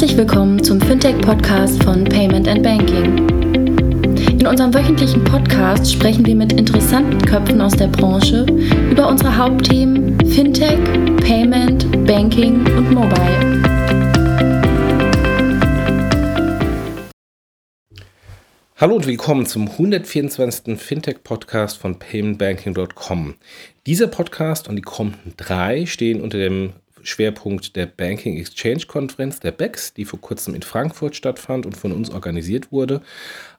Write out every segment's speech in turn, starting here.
Herzlich willkommen zum Fintech-Podcast von Payment and Banking. In unserem wöchentlichen Podcast sprechen wir mit interessanten Köpfen aus der Branche über unsere Hauptthemen Fintech, Payment, Banking und Mobile. Hallo und willkommen zum 124. Fintech-Podcast von paymentbanking.com. Dieser Podcast und die kommenden drei stehen unter dem Schwerpunkt der Banking Exchange Konferenz, der BEX, die vor kurzem in Frankfurt stattfand und von uns organisiert wurde.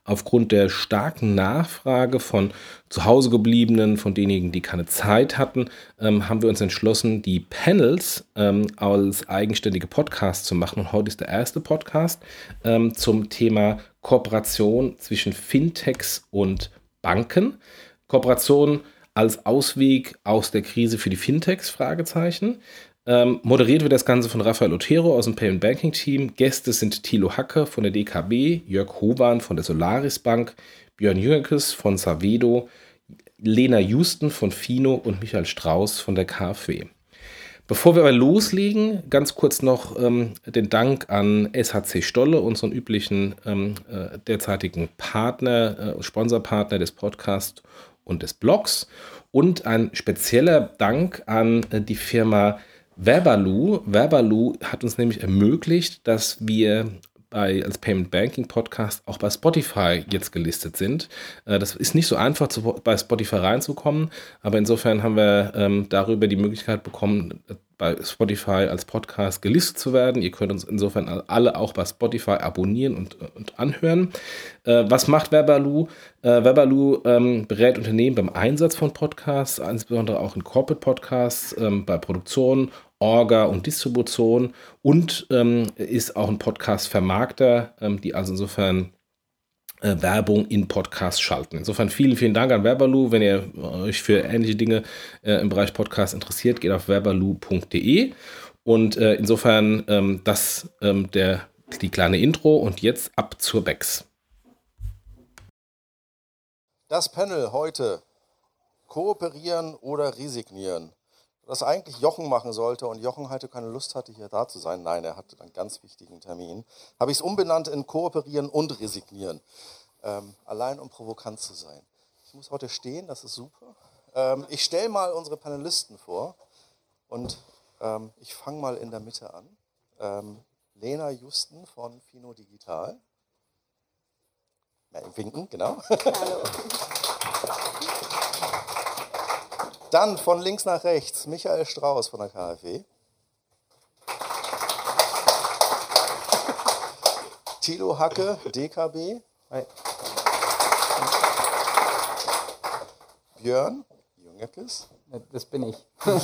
Aufgrund der starken Nachfrage von zu Hause gebliebenen, von denjenigen, die keine Zeit hatten, ähm, haben wir uns entschlossen, die Panels ähm, als eigenständige Podcasts zu machen. Und heute ist der erste Podcast ähm, zum Thema Kooperation zwischen Fintechs und Banken. Kooperation als Ausweg aus der Krise für die Fintechs? Fragezeichen. Ähm, moderiert wird das Ganze von Rafael Otero aus dem Payment Banking Team. Gäste sind Thilo Hacke von der DKB, Jörg Hoban von der Solaris Bank, Björn Jürges von Savedo, Lena Houston von Fino und Michael Strauß von der KfW. Bevor wir aber loslegen, ganz kurz noch ähm, den Dank an SHC Stolle, unseren üblichen ähm, äh, derzeitigen Partner, äh, Sponsorpartner des Podcasts und des Blogs. Und ein spezieller Dank an äh, die Firma Verbaloo. Verbaloo hat uns nämlich ermöglicht, dass wir bei, als Payment Banking Podcast auch bei Spotify jetzt gelistet sind. Äh, das ist nicht so einfach, zu, bei Spotify reinzukommen, aber insofern haben wir ähm, darüber die Möglichkeit bekommen, bei Spotify als Podcast gelistet zu werden. Ihr könnt uns insofern alle auch bei Spotify abonnieren und, und anhören. Äh, was macht Verbaloo? Äh, Verbaloo ähm, berät Unternehmen beim Einsatz von Podcasts, insbesondere auch in Corporate Podcasts, ähm, bei Produktion, Orga und Distribution und ähm, ist auch ein Podcast-Vermarkter, ähm, die also insofern äh, Werbung in Podcasts schalten. Insofern vielen, vielen Dank an Verbaloo. Wenn ihr euch für ähnliche Dinge äh, im Bereich Podcast interessiert, geht auf verbaloo.de. Und äh, insofern ähm, das ähm, der, die kleine Intro und jetzt ab zur Bex. Das Panel heute. Kooperieren oder resignieren? Was eigentlich Jochen machen sollte und Jochen heute keine Lust hatte, hier da zu sein. Nein, er hatte einen ganz wichtigen Termin. Habe ich es umbenannt in Kooperieren und Resignieren. Ähm, allein um provokant zu sein. Ich muss heute stehen, das ist super. Ähm, ich stelle mal unsere Panelisten vor und ähm, ich fange mal in der Mitte an. Ähm, Lena Justen von Fino Digital. Ja, winken, genau. Hallo. Dann von links nach rechts Michael Strauß von der KfW. Thilo Hacke, DKB. Hi. Björn Jungekes. Das bin ich. ich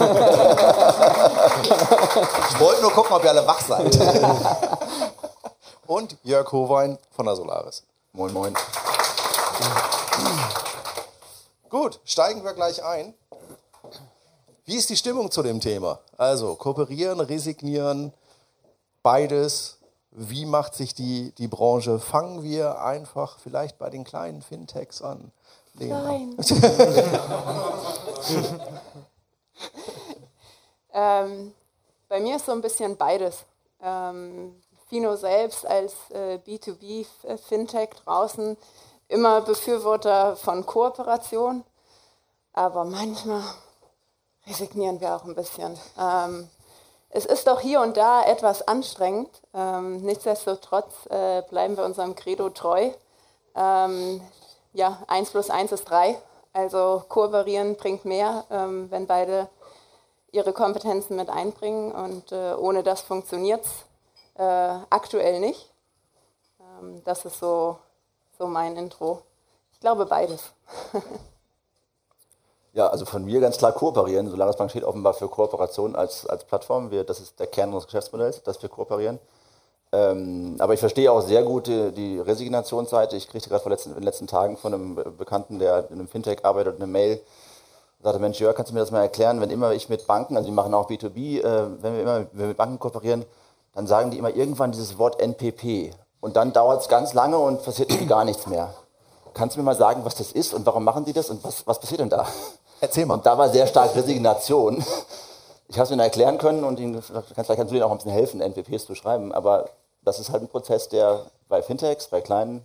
wollte nur gucken, ob ihr alle wach seid. Und Jörg Howein von der Solaris. Moin, moin. Gut, steigen wir gleich ein. Wie ist die Stimmung zu dem Thema? Also kooperieren, resignieren, beides. Wie macht sich die, die Branche? Fangen wir einfach vielleicht bei den kleinen Fintechs an. Nein. ähm, bei mir ist so ein bisschen beides. Ähm, Fino selbst als äh, B2B-Fintech draußen immer Befürworter von Kooperation, aber manchmal resignieren wir auch ein bisschen. Ähm, es ist doch hier und da etwas anstrengend. Ähm, nichtsdestotrotz äh, bleiben wir unserem Credo treu. Ähm, ja, 1 plus 1 ist 3. Also kooperieren bringt mehr, ähm, wenn beide ihre Kompetenzen mit einbringen. Und äh, ohne das funktioniert es äh, aktuell nicht. Ähm, das ist so, so mein Intro. Ich glaube beides. Ja, also von mir ganz klar kooperieren. Solaris Bank steht offenbar für Kooperation als, als Plattform. Wir, das ist der Kern unseres Geschäftsmodells, dass wir kooperieren. Ähm, aber ich verstehe auch sehr gut die, die Resignationsseite. Ich kriegte gerade vor letzten, in den letzten Tagen von einem Bekannten, der in einem Fintech arbeitet, eine Mail, sagte, Mensch, Jörg, kannst du mir das mal erklären, wenn immer ich mit Banken, also die machen auch B2B, äh, wenn wir immer wenn wir mit Banken kooperieren, dann sagen die immer irgendwann dieses Wort NPP. Und dann dauert es ganz lange und passiert gar nichts mehr. Kannst du mir mal sagen, was das ist und warum machen die das und was, was passiert denn da? Erzähl mal. Und da war sehr stark Resignation. Ich habe es ihnen erklären können und ihnen, vielleicht kannst du ihnen auch ein bisschen helfen, NPPs zu schreiben, aber das ist halt ein Prozess, der bei Fintechs, bei kleinen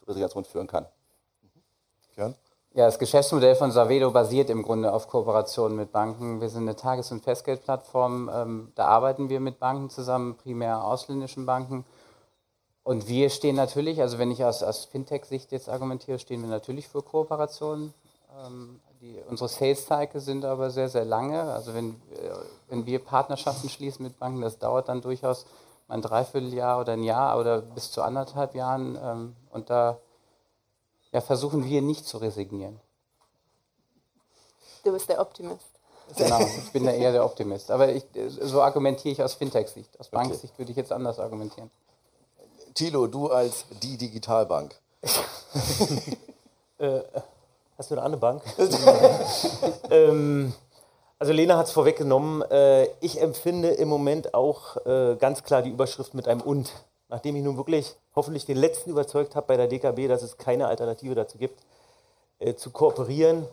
zu Resignation führen kann. Mhm. Ja, das Geschäftsmodell von Savedo basiert im Grunde auf Kooperation mit Banken. Wir sind eine Tages- und Festgeldplattform. Ähm, da arbeiten wir mit Banken zusammen, primär ausländischen Banken. Und wir stehen natürlich, also wenn ich aus, aus Fintech-Sicht jetzt argumentiere, stehen wir natürlich für Kooperationen. Die, unsere Sales-Cycle sind aber sehr, sehr lange. Also wenn, äh, wenn wir Partnerschaften schließen mit Banken, das dauert dann durchaus ein Dreivierteljahr oder ein Jahr oder bis zu anderthalb Jahren. Ähm, und da ja, versuchen wir nicht zu resignieren. Du bist der Optimist. Genau, ich bin da eher der Optimist. Aber ich, so argumentiere ich aus Fintech-Sicht. Aus okay. Banksicht würde ich jetzt anders argumentieren. Thilo, du als die Digitalbank. äh, hast du eine andere Bank? ähm, also Lena hat es vorweggenommen. Äh, ich empfinde im Moment auch äh, ganz klar die Überschrift mit einem Und nachdem ich nun wirklich hoffentlich den Letzten überzeugt habe bei der DKB, dass es keine Alternative dazu gibt, äh, zu kooperieren,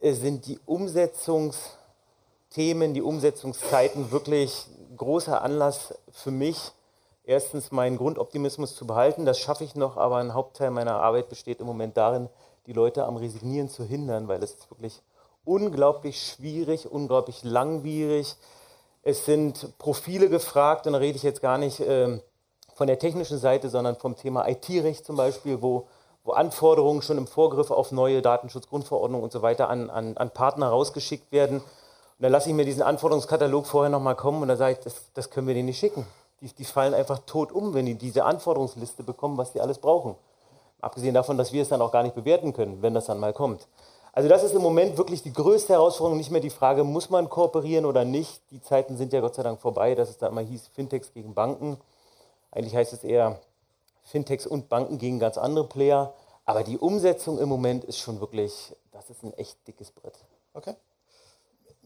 äh, sind die Umsetzungsthemen, die Umsetzungszeiten wirklich großer Anlass für mich, erstens meinen Grundoptimismus zu behalten. Das schaffe ich noch, aber ein Hauptteil meiner Arbeit besteht im Moment darin, die Leute am Resignieren zu hindern, weil es ist wirklich unglaublich schwierig, unglaublich langwierig. Es sind Profile gefragt und da rede ich jetzt gar nicht. Ähm, von der technischen Seite, sondern vom Thema IT-Recht zum Beispiel, wo, wo Anforderungen schon im Vorgriff auf neue Datenschutzgrundverordnungen und so weiter an, an, an Partner rausgeschickt werden. Und dann lasse ich mir diesen Anforderungskatalog vorher nochmal kommen und dann sage ich, das, das können wir denen nicht schicken. Die, die fallen einfach tot um, wenn die diese Anforderungsliste bekommen, was die alles brauchen. Abgesehen davon, dass wir es dann auch gar nicht bewerten können, wenn das dann mal kommt. Also das ist im Moment wirklich die größte Herausforderung, nicht mehr die Frage, muss man kooperieren oder nicht. Die Zeiten sind ja Gott sei Dank vorbei, dass es da immer hieß, Fintechs gegen Banken. Eigentlich heißt es eher Fintechs und Banken gegen ganz andere Player. Aber die Umsetzung im Moment ist schon wirklich, das ist ein echt dickes Brett. Okay.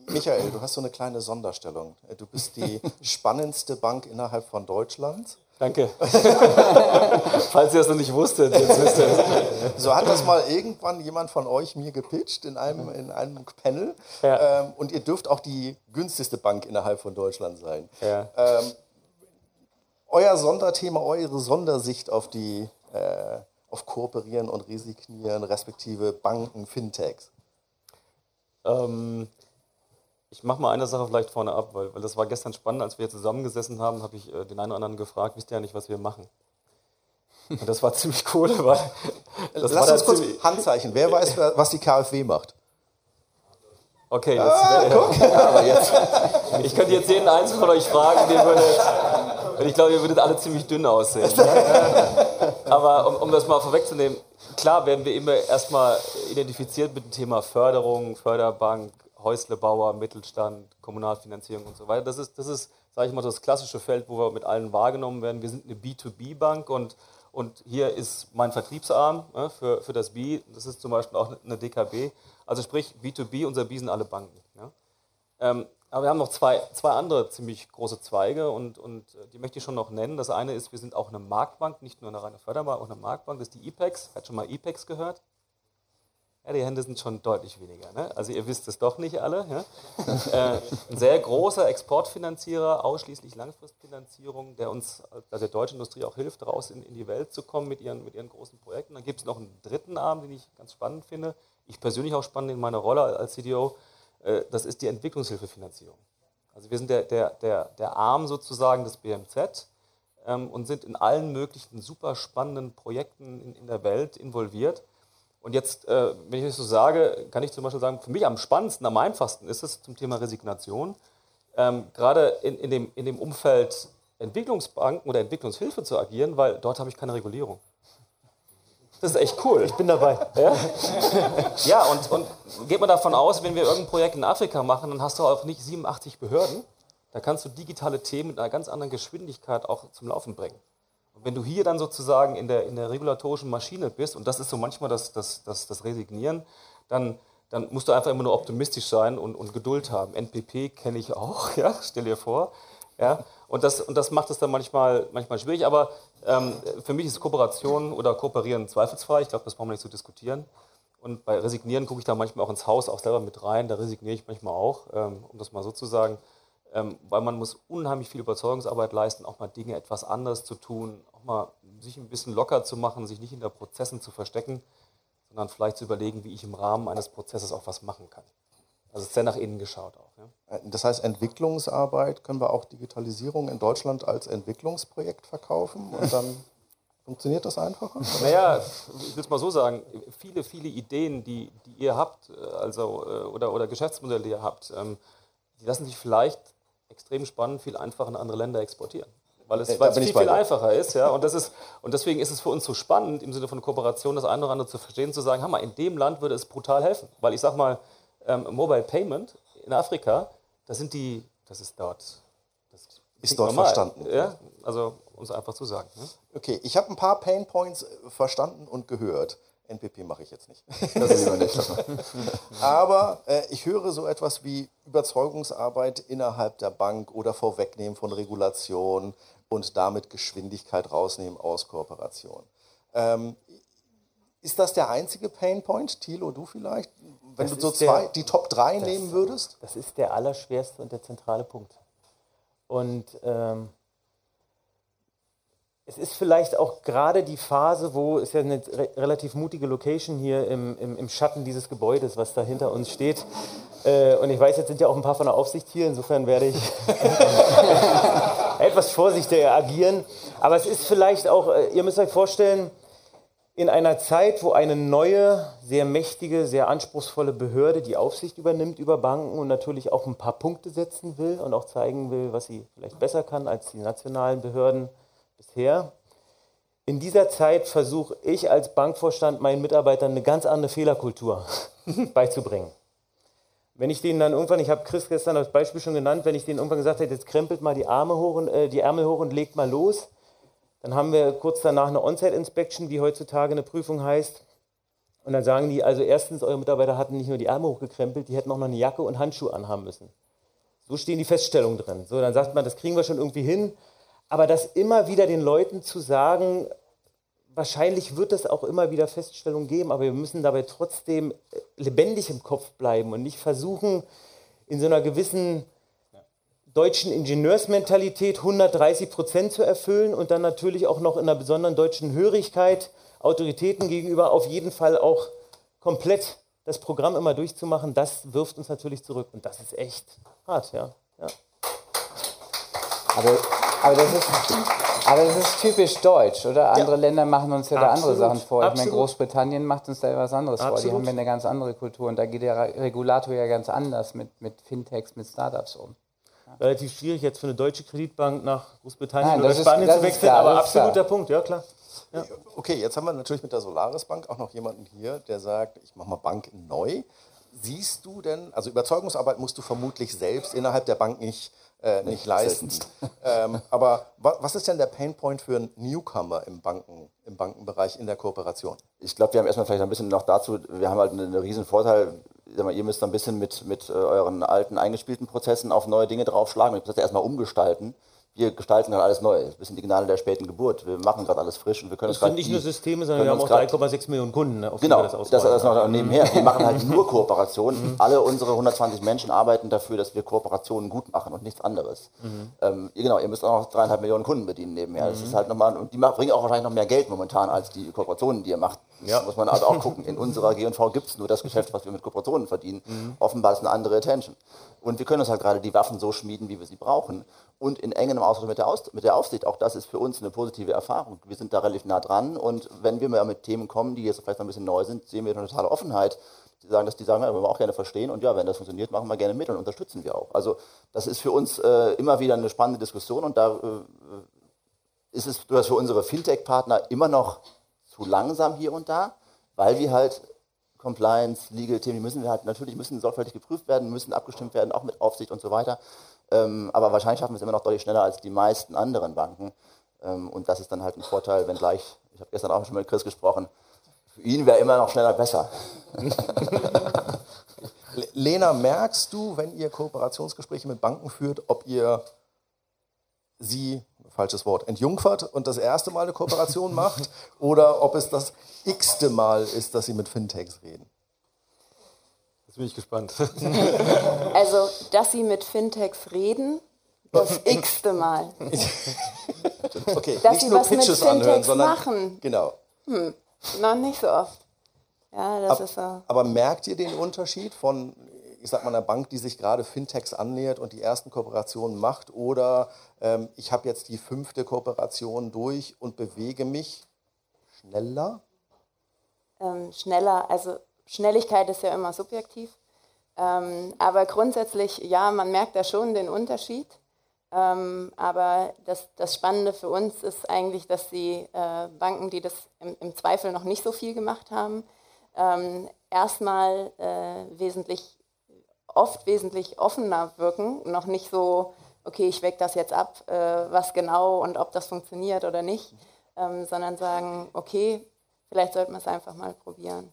Michael, du hast so eine kleine Sonderstellung. Du bist die spannendste Bank innerhalb von Deutschland. Danke. Falls ihr das noch nicht wusstet, jetzt wisst ihr es. So hat das mal irgendwann jemand von euch mir gepitcht in einem, in einem Panel. Ja. Ähm, und ihr dürft auch die günstigste Bank innerhalb von Deutschland sein. Ja. Ähm, euer Sonderthema, eure Sondersicht auf die äh, auf Kooperieren und Resignieren, respektive Banken, Fintechs? Ähm, ich mache mal eine Sache vielleicht vorne ab, weil, weil das war gestern spannend, als wir zusammengesessen haben, habe ich äh, den einen oder anderen gefragt, wisst ihr ja nicht, was wir machen? Und das war ziemlich cool, weil. Lass uns kurz Handzeichen. Wer weiß, was die KfW macht? Okay, jetzt, ah, guck. aber jetzt. Ich könnte jetzt jeden einzelnen von euch fragen, den würde, ich glaube, ihr würdet alle ziemlich dünn aussehen. Aber um, um, das mal vorwegzunehmen, klar werden wir immer erstmal identifiziert mit dem Thema Förderung, Förderbank, Häuslebauer, Mittelstand, Kommunalfinanzierung und so weiter. Das ist, das ist sage ich mal, das klassische Feld, wo wir mit allen wahrgenommen werden. Wir sind eine B2B-Bank und, und hier ist mein Vertriebsarm ja, für, für das B. Das ist zum Beispiel auch eine DKB. Also sprich, B2B, unser B sind alle Banken. Ja. Ähm, aber wir haben noch zwei, zwei andere ziemlich große Zweige und, und äh, die möchte ich schon noch nennen. Das eine ist, wir sind auch eine Marktbank, nicht nur eine reine Förderbank, auch eine Marktbank. Das ist die IPEX. Hat schon mal IPEX gehört? Ja, die Hände sind schon deutlich weniger. Ne? Also ihr wisst es doch nicht alle. Ja? äh, ein sehr großer Exportfinanzierer, ausschließlich Langfristfinanzierung, der uns, also der deutschen Industrie auch hilft, raus in, in die Welt zu kommen mit ihren, mit ihren großen Projekten. Dann gibt es noch einen dritten Arm, den ich ganz spannend finde. Ich persönlich auch spannend in meiner Rolle als CDO äh, das ist die Entwicklungshilfefinanzierung. Also wir sind der, der, der, der Arm sozusagen des BMZ ähm, und sind in allen möglichen super spannenden Projekten in, in der Welt involviert. Und jetzt, äh, wenn ich das so sage, kann ich zum Beispiel sagen, für mich am spannendsten, am einfachsten ist es zum Thema Resignation, ähm, gerade in, in, dem, in dem Umfeld Entwicklungsbanken oder Entwicklungshilfe zu agieren, weil dort habe ich keine Regulierung. Das ist echt cool. Ich bin dabei. Ja, ja und, und geht man davon aus, wenn wir irgendein Projekt in Afrika machen, dann hast du auch nicht 87 Behörden. Da kannst du digitale Themen mit einer ganz anderen Geschwindigkeit auch zum Laufen bringen. Und wenn du hier dann sozusagen in der, in der regulatorischen Maschine bist, und das ist so manchmal das, das, das, das Resignieren, dann, dann musst du einfach immer nur optimistisch sein und, und Geduld haben. NPP kenne ich auch, ja, stell dir vor. Ja, und, das, und das macht es dann manchmal, manchmal schwierig, aber ähm, für mich ist Kooperation oder Kooperieren zweifelsfrei. Ich glaube, das brauchen wir nicht zu diskutieren. Und bei Resignieren gucke ich da manchmal auch ins Haus auch selber mit rein. Da resigniere ich manchmal auch, ähm, um das mal so zu sagen. Ähm, weil man muss unheimlich viel Überzeugungsarbeit leisten, auch mal Dinge etwas anders zu tun, auch mal sich ein bisschen locker zu machen, sich nicht hinter Prozessen zu verstecken, sondern vielleicht zu überlegen, wie ich im Rahmen eines Prozesses auch was machen kann. Also sehr nach innen geschaut auch. Ja. Äh, das heißt, Entwicklungsarbeit können wir auch Digitalisierung in Deutschland als Entwicklungsprojekt verkaufen und dann funktioniert das einfacher? Naja, ich will es mal so sagen, viele, viele Ideen, die, die ihr habt, äh, also, äh, oder, oder Geschäftsmodelle, die ihr habt, ähm, die lassen sich vielleicht extrem spannend viel einfacher in andere Länder exportieren. Weil es, weil es viel, viel einfacher ist. Ja? Und, das ist, und deswegen ist es für uns so spannend, im Sinne von Kooperation das eine oder andere zu verstehen, zu sagen, Hammer, in dem Land würde es brutal helfen. Weil ich sage mal, ähm, Mobile Payment in Afrika, das sind die, das ist dort. Das ist dort normal. verstanden. Ja? Also um es einfach zu sagen. Ne? Okay, ich habe ein paar Pain Points äh, verstanden und gehört. NPP mache ich jetzt nicht. Das ist lieber nicht. Aber äh, ich höre so etwas wie Überzeugungsarbeit innerhalb der Bank oder Vorwegnehmen von Regulation und damit Geschwindigkeit rausnehmen aus Kooperation. Ähm, ist das der einzige Painpoint? Thilo, du vielleicht? Wenn das du so zwei, der, die Top 3 das, nehmen würdest? Das ist der allerschwerste und der zentrale Punkt. Und ähm, es ist vielleicht auch gerade die Phase, wo es ja eine re relativ mutige Location hier im, im, im, Schatten dieses Gebäudes, was da hinter uns steht. Äh, und ich weiß, jetzt sind ja auch ein paar von der Aufsicht hier, insofern werde ich etwas vorsichtiger agieren. Aber es ist vielleicht auch, äh, ihr müsst euch vorstellen, in einer Zeit, wo eine neue, sehr mächtige, sehr anspruchsvolle Behörde die Aufsicht übernimmt über Banken und natürlich auch ein paar Punkte setzen will und auch zeigen will, was sie vielleicht besser kann als die nationalen Behörden, bisher. In dieser Zeit versuche ich als Bankvorstand meinen Mitarbeitern eine ganz andere Fehlerkultur beizubringen. Wenn ich denen dann irgendwann, ich habe Chris gestern das Beispiel schon genannt, wenn ich denen irgendwann gesagt hätte, jetzt krempelt mal die Arme hoch und äh, die Ärmel hoch und legt mal los, dann haben wir kurz danach eine On-Site-Inspection, wie heutzutage eine Prüfung heißt. Und dann sagen die, also erstens, eure Mitarbeiter hatten nicht nur die Arme hochgekrempelt, die hätten auch noch eine Jacke und Handschuhe anhaben müssen. So stehen die Feststellungen drin. So, dann sagt man, das kriegen wir schon irgendwie hin. Aber das immer wieder den Leuten zu sagen, wahrscheinlich wird es auch immer wieder Feststellungen geben, aber wir müssen dabei trotzdem äh, lebendig im Kopf bleiben und nicht versuchen, in so einer gewissen deutschen Ingenieursmentalität 130 Prozent zu erfüllen und dann natürlich auch noch in einer besonderen deutschen Hörigkeit Autoritäten gegenüber auf jeden Fall auch komplett das Programm immer durchzumachen, das wirft uns natürlich zurück und das ist echt hart, ja. ja. Aber aber das ist, aber das ist typisch deutsch, oder? Andere ja. Länder machen uns ja da andere Sachen vor. Ich meine, Großbritannien macht uns da etwas anderes Absolut. vor. Die haben ja eine ganz andere Kultur und da geht der Regulator ja ganz anders mit, mit Fintechs, mit Startups um. Relativ schwierig jetzt für eine deutsche Kreditbank nach Großbritannien Nein, oder Spanien zu wechseln, klar, aber absoluter Punkt, ja klar. Ja. Okay, jetzt haben wir natürlich mit der Solaris Bank auch noch jemanden hier, der sagt, ich mache mal Bank neu. Siehst du denn, also Überzeugungsarbeit musst du vermutlich selbst innerhalb der Bank nicht äh, nicht leisten. ähm, aber wa was ist denn der Painpoint für einen Newcomer im, Banken, im Bankenbereich in der Kooperation? Ich glaube, wir haben erstmal vielleicht ein bisschen noch dazu, wir haben halt einen, einen riesen Vorteil, ihr müsst ein bisschen mit, mit äh, euren alten eingespielten Prozessen auf neue Dinge draufschlagen und Prozesse erstmal umgestalten wir gestalten gerade alles neu. Ein bisschen die Gnade der späten Geburt. Wir machen gerade alles frisch und wir können das sind nicht nur Systeme, sondern wir haben auch 3,6 Millionen Kunden. Ne, genau, das, das, das noch nebenher. Wir machen halt nur Kooperationen. Mhm. Alle unsere 120 Menschen arbeiten dafür, dass wir Kooperationen gut machen und nichts anderes. Mhm. Ähm, genau, ihr müsst auch noch dreieinhalb Millionen Kunden bedienen nebenher. Das ist halt nochmal, und die bringen auch wahrscheinlich noch mehr Geld momentan als die Kooperationen, die ihr macht. Ja. muss man also auch gucken. In unserer G&V gibt es nur das Geschäft, was wir mit Kooperationen verdienen. Mhm. Offenbar ist eine andere Attention. Und wir können uns halt gerade die Waffen so schmieden, wie wir sie brauchen und in engem Austausch mit der, Aus mit der Aufsicht. Auch das ist für uns eine positive Erfahrung. Wir sind da relativ nah dran und wenn wir mal mit Themen kommen, die jetzt vielleicht noch ein bisschen neu sind, sehen wir eine totale Offenheit. Die sagen, dass die sagen, ja, wollen wir auch gerne verstehen und ja, wenn das funktioniert, machen wir gerne mit und unterstützen wir auch. Also das ist für uns äh, immer wieder eine spannende Diskussion und da äh, ist es für unsere Fintech-Partner immer noch zu langsam hier und da, weil wir halt Compliance, Legal-Themen, die müssen wir halt natürlich müssen sorgfältig geprüft werden, müssen abgestimmt werden, auch mit Aufsicht und so weiter. Ähm, aber wahrscheinlich schaffen wir es immer noch deutlich schneller als die meisten anderen Banken. Ähm, und das ist dann halt ein Vorteil, wenn gleich, ich habe gestern auch schon mit Chris gesprochen, für ihn wäre immer noch schneller besser. Lena, merkst du, wenn ihr Kooperationsgespräche mit Banken führt, ob ihr sie, falsches Wort, entjungfert und das erste Mal eine Kooperation macht oder ob es das x-te Mal ist, dass sie mit Fintechs reden? Jetzt bin ich gespannt. also, dass Sie mit Fintechs reden, das x-te Mal. okay, dass Sie was Pitches mit Fintechs anhören, machen. Genau. Hm, noch nicht so oft. Ja, das aber, ist so. Aber merkt ihr den Unterschied von, ich sag mal, einer Bank, die sich gerade Fintechs annähert und die ersten Kooperationen macht oder ähm, ich habe jetzt die fünfte Kooperation durch und bewege mich schneller? Ähm, schneller, also Schnelligkeit ist ja immer subjektiv. Ähm, aber grundsätzlich, ja, man merkt da schon den Unterschied. Ähm, aber das, das Spannende für uns ist eigentlich, dass die äh, Banken, die das im, im, Zweifel noch nicht so viel gemacht haben, ähm, erstmal äh, wesentlich, oft wesentlich offener wirken, noch nicht so, okay, ich wecke das jetzt ab, äh, was genau und ob das funktioniert oder nicht, ähm, sondern sagen, okay, vielleicht sollten wir es einfach mal probieren.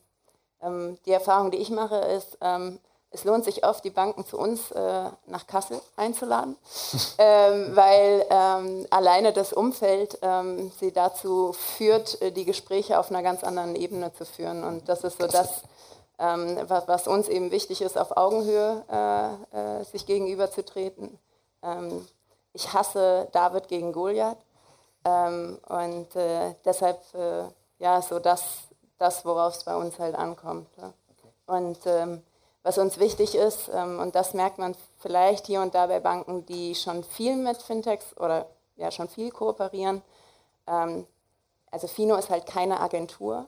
Ähm, die Erfahrung, die ich mache, ist, ähm, es lohnt sich oft, die Banken zu uns äh, nach Kassel einzuladen, ähm, weil ähm, alleine das Umfeld ähm, sie dazu führt, äh, die Gespräche auf einer ganz anderen Ebene zu führen. Und das ist so das, ähm, was, was, uns eben wichtig ist, auf Augenhöhe äh, äh, sich gegenüberzutreten. Ähm, ich hasse David gegen Goliath ähm, und äh, deshalb äh, ja so das, das worauf es bei uns halt ankommt. Ja. Und was uns wichtig ist, ähm, und das merkt man vielleicht hier und da bei Banken, die schon viel mit Fintechs oder ja schon viel kooperieren. Ähm, also Fino ist halt keine Agentur,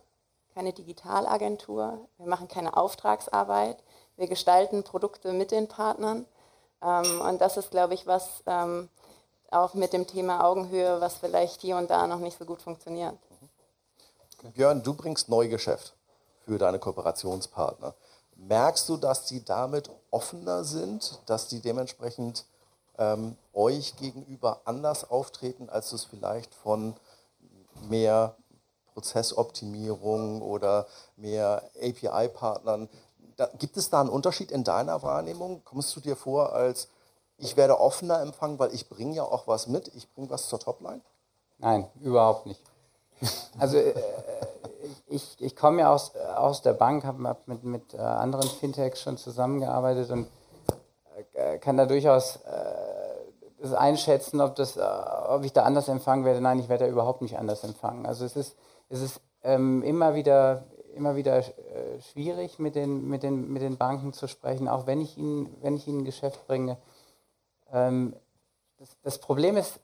keine Digitalagentur. Wir machen keine Auftragsarbeit. Wir gestalten Produkte mit den Partnern. Ähm, und das ist, glaube ich, was auch mit dem Thema Augenhöhe, was vielleicht hier und da noch nicht so gut funktioniert. Okay. Björn, du bringst Neugeschäft für deine Kooperationspartner. Merkst du, dass die damit offener sind, dass die dementsprechend ähm, euch gegenüber anders auftreten, als du es vielleicht von mehr Prozessoptimierung oder mehr API-Partnern. gibt es da einen Unterschied in deiner Wahrnehmung? Kommst du dir vor, als ich werde offener empfangen, weil ich bringe ja auch was mit, ich bringe was zur Topline? Nein, überhaupt nicht. Also äh, ich, ich komme ja aus, aus der Bank, habe hab mit, mit äh, anderen Fintechs schon zusammengearbeitet und äh, kann da durchaus äh, das einschätzen, ob, das, äh, ob ich da anders empfangen werde. Nein, ich werde da überhaupt nicht anders empfangen. Also es ist, es ist ähm, immer wieder, immer wieder äh, schwierig, mit den, mit, den, mit den Banken zu sprechen, auch wenn ich ihnen, wenn ich ihnen Geschäft bringe. Ähm, das, das Problem ist,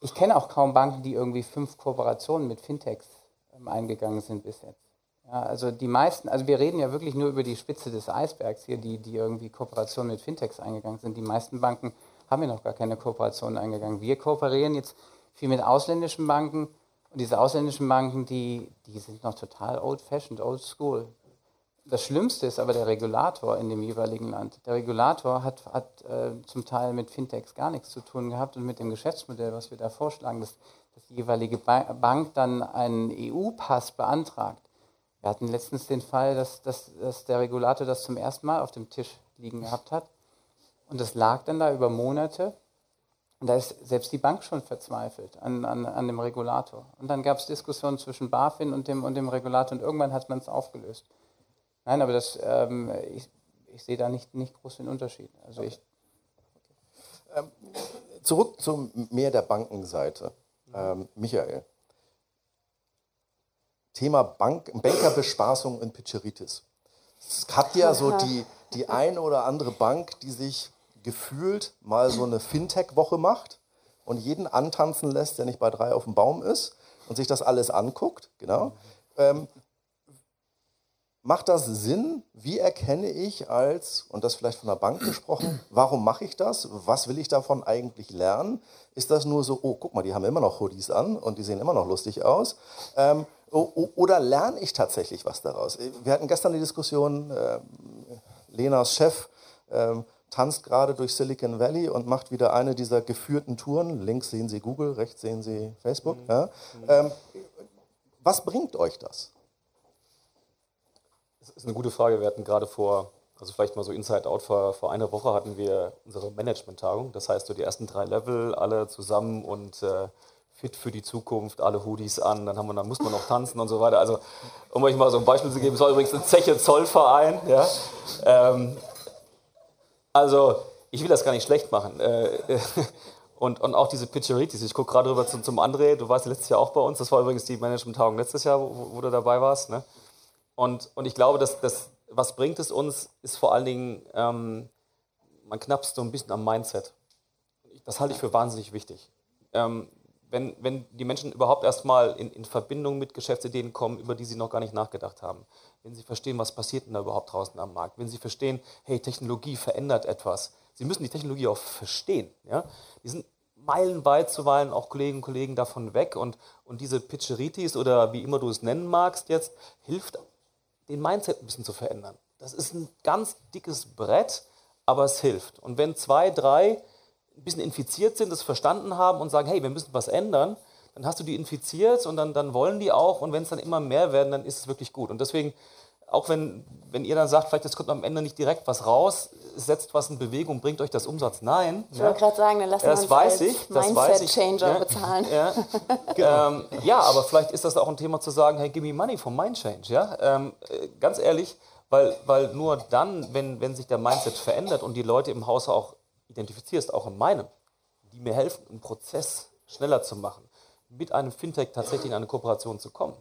ich kenne auch kaum Banken, die irgendwie fünf Kooperationen mit Fintechs ähm, eingegangen sind bis jetzt. Ja, also die meisten, also wir reden ja wirklich nur über die Spitze des Eisbergs hier, die, die irgendwie Kooperationen mit Fintechs eingegangen sind. Die meisten Banken haben ja noch gar keine Kooperationen eingegangen. Wir kooperieren jetzt viel mit ausländischen Banken und diese ausländischen Banken, die, die sind noch total old-fashioned, old-school. Das Schlimmste ist aber der Regulator in dem jeweiligen Land. Der Regulator hat, hat äh, zum Teil mit Fintechs gar nichts zu tun gehabt und mit dem Geschäftsmodell, was wir da vorschlagen, das dass die jeweilige Bank dann einen EU-Pass beantragt. Wir hatten letztens den Fall, dass, dass, dass der Regulator das zum ersten Mal auf dem Tisch liegen gehabt hat. Und das lag dann da über Monate. Und da ist selbst die Bank schon verzweifelt an, an, an dem Regulator. Und dann gab es Diskussionen zwischen BaFin und dem, und dem Regulator und irgendwann hat man es aufgelöst. Nein, aber das, ähm, ich, ich sehe da nicht, nicht groß den Unterschied. Also ich ähm, zurück zum mehr der Bankenseite. Ähm, Michael. Thema Bank, Bankerbespaßung in Pitcheritis. Es hat ja so die, die eine oder andere Bank, die sich gefühlt mal so eine Fintech-Woche macht und jeden antanzen lässt, der nicht bei drei auf dem Baum ist und sich das alles anguckt. Genau. Ähm, Macht das Sinn? Wie erkenne ich als, und das vielleicht von der Bank gesprochen, warum mache ich das? Was will ich davon eigentlich lernen? Ist das nur so, oh, guck mal, die haben immer noch Hoodies an und die sehen immer noch lustig aus? Ähm, oder lerne ich tatsächlich was daraus? Wir hatten gestern die Diskussion, äh, Lenas Chef äh, tanzt gerade durch Silicon Valley und macht wieder eine dieser geführten Touren. Links sehen Sie Google, rechts sehen Sie Facebook. Mhm. Ja? Ähm, was bringt euch das? Das ist eine gute Frage. Wir hatten gerade vor, also vielleicht mal so Inside Out, vor, vor einer Woche hatten wir unsere Management-Tagung. Das heißt, so die ersten drei Level alle zusammen und äh, fit für die Zukunft, alle Hoodies an, dann, haben wir, dann muss man noch tanzen und so weiter. Also, um euch mal so ein Beispiel zu geben, es war übrigens ein Zeche Zollverein. Ja? Ähm, also, ich will das gar nicht schlecht machen. Äh, und, und auch diese Pitcheritis. Ich gucke gerade rüber zum, zum André, du warst letztes Jahr auch bei uns. Das war übrigens die Management-Tagung letztes Jahr, wo, wo, du dabei warst. Ne? Und, und ich glaube, dass, dass, was bringt es uns, ist vor allen Dingen, ähm, man knappst so ein bisschen am Mindset. Das halte ich für wahnsinnig wichtig. Ähm, wenn, wenn die Menschen überhaupt erstmal in, in Verbindung mit Geschäftsideen kommen, über die sie noch gar nicht nachgedacht haben, wenn sie verstehen, was passiert denn da überhaupt draußen am Markt, wenn sie verstehen, hey, Technologie verändert etwas, sie müssen die Technologie auch verstehen. Ja? Die sind meilenweit zuweilen auch Kolleginnen und Kollegen davon weg und, und diese Pitcheritis oder wie immer du es nennen magst jetzt, hilft den Mindset ein bisschen zu verändern. Das ist ein ganz dickes Brett, aber es hilft. Und wenn zwei, drei ein bisschen infiziert sind, das verstanden haben und sagen, hey, wir müssen was ändern, dann hast du die infiziert und dann, dann wollen die auch. Und wenn es dann immer mehr werden, dann ist es wirklich gut. Und deswegen, auch wenn, wenn ihr dann sagt, vielleicht es kommt am Ende nicht direkt was raus, setzt was in Bewegung, bringt euch das Umsatz. Nein. Ich wollte gerade sagen, dann lassen ja, wir uns weiß ich, Mindset-Changer ja, bezahlen. Ja, ähm, ja, aber vielleicht ist das auch ein Thema zu sagen, hey, give me money for mind change. Ja? Ähm, äh, ganz ehrlich, weil, weil nur dann, wenn, wenn sich der Mindset verändert und die Leute im Haus auch identifizierst, auch in meinem, die mir helfen, einen Prozess schneller zu machen, mit einem Fintech tatsächlich in eine Kooperation zu kommen,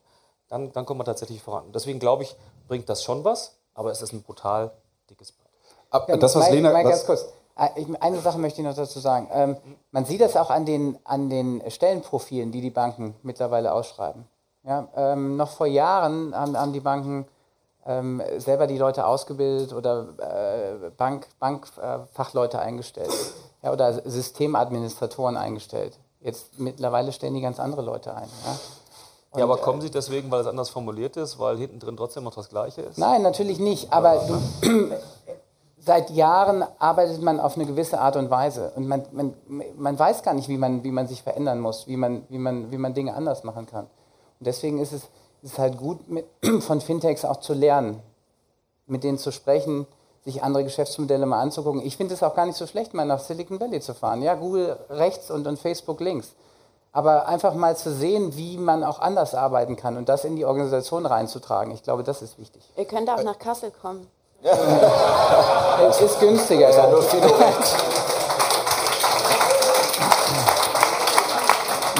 dann, dann kommen wir tatsächlich voran. deswegen glaube ich, bringt das schon was, aber es ist ein brutal dickes Brett. Ab, das, was Lena, mal ganz kurz. Ah, eine Sache möchte ich noch dazu sagen. Ähm, man sieht das auch an den, an den Stellenprofilen, die die Banken mittlerweile ausschreiben. Ja, ähm, noch vor Jahren haben, haben die Banken ähm, selber die Leute ausgebildet oder äh, Bank, Bankfachleute äh, eingestellt ja, oder Systemadministratoren eingestellt. Jetzt mittlerweile stellen die ganz andere Leute ein. Ja. Und, ja, aber kommen Sie deswegen, weil es anders formuliert ist, weil hinten drin trotzdem noch das Gleiche ist? Nein, natürlich nicht. Aber du, seit Jahren arbeitet man auf eine gewisse Art und Weise. Und man, man, man weiß gar nicht, wie man, wie man sich verändern muss, wie man, wie, man, wie man Dinge anders machen kann. Und deswegen ist es, ist es halt gut, mit, von Fintechs auch zu lernen, mit denen zu sprechen, sich andere Geschäftsmodelle mal anzugucken. Ich finde es auch gar nicht so schlecht, mal nach Silicon Valley zu fahren. Ja, Google rechts und, und Facebook links. Aber einfach mal zu sehen, wie man auch anders arbeiten kann und das in die Organisation reinzutragen. Ich glaube, das ist wichtig. Ihr könnt auch nach Kassel kommen. es ist günstiger. Ja, nur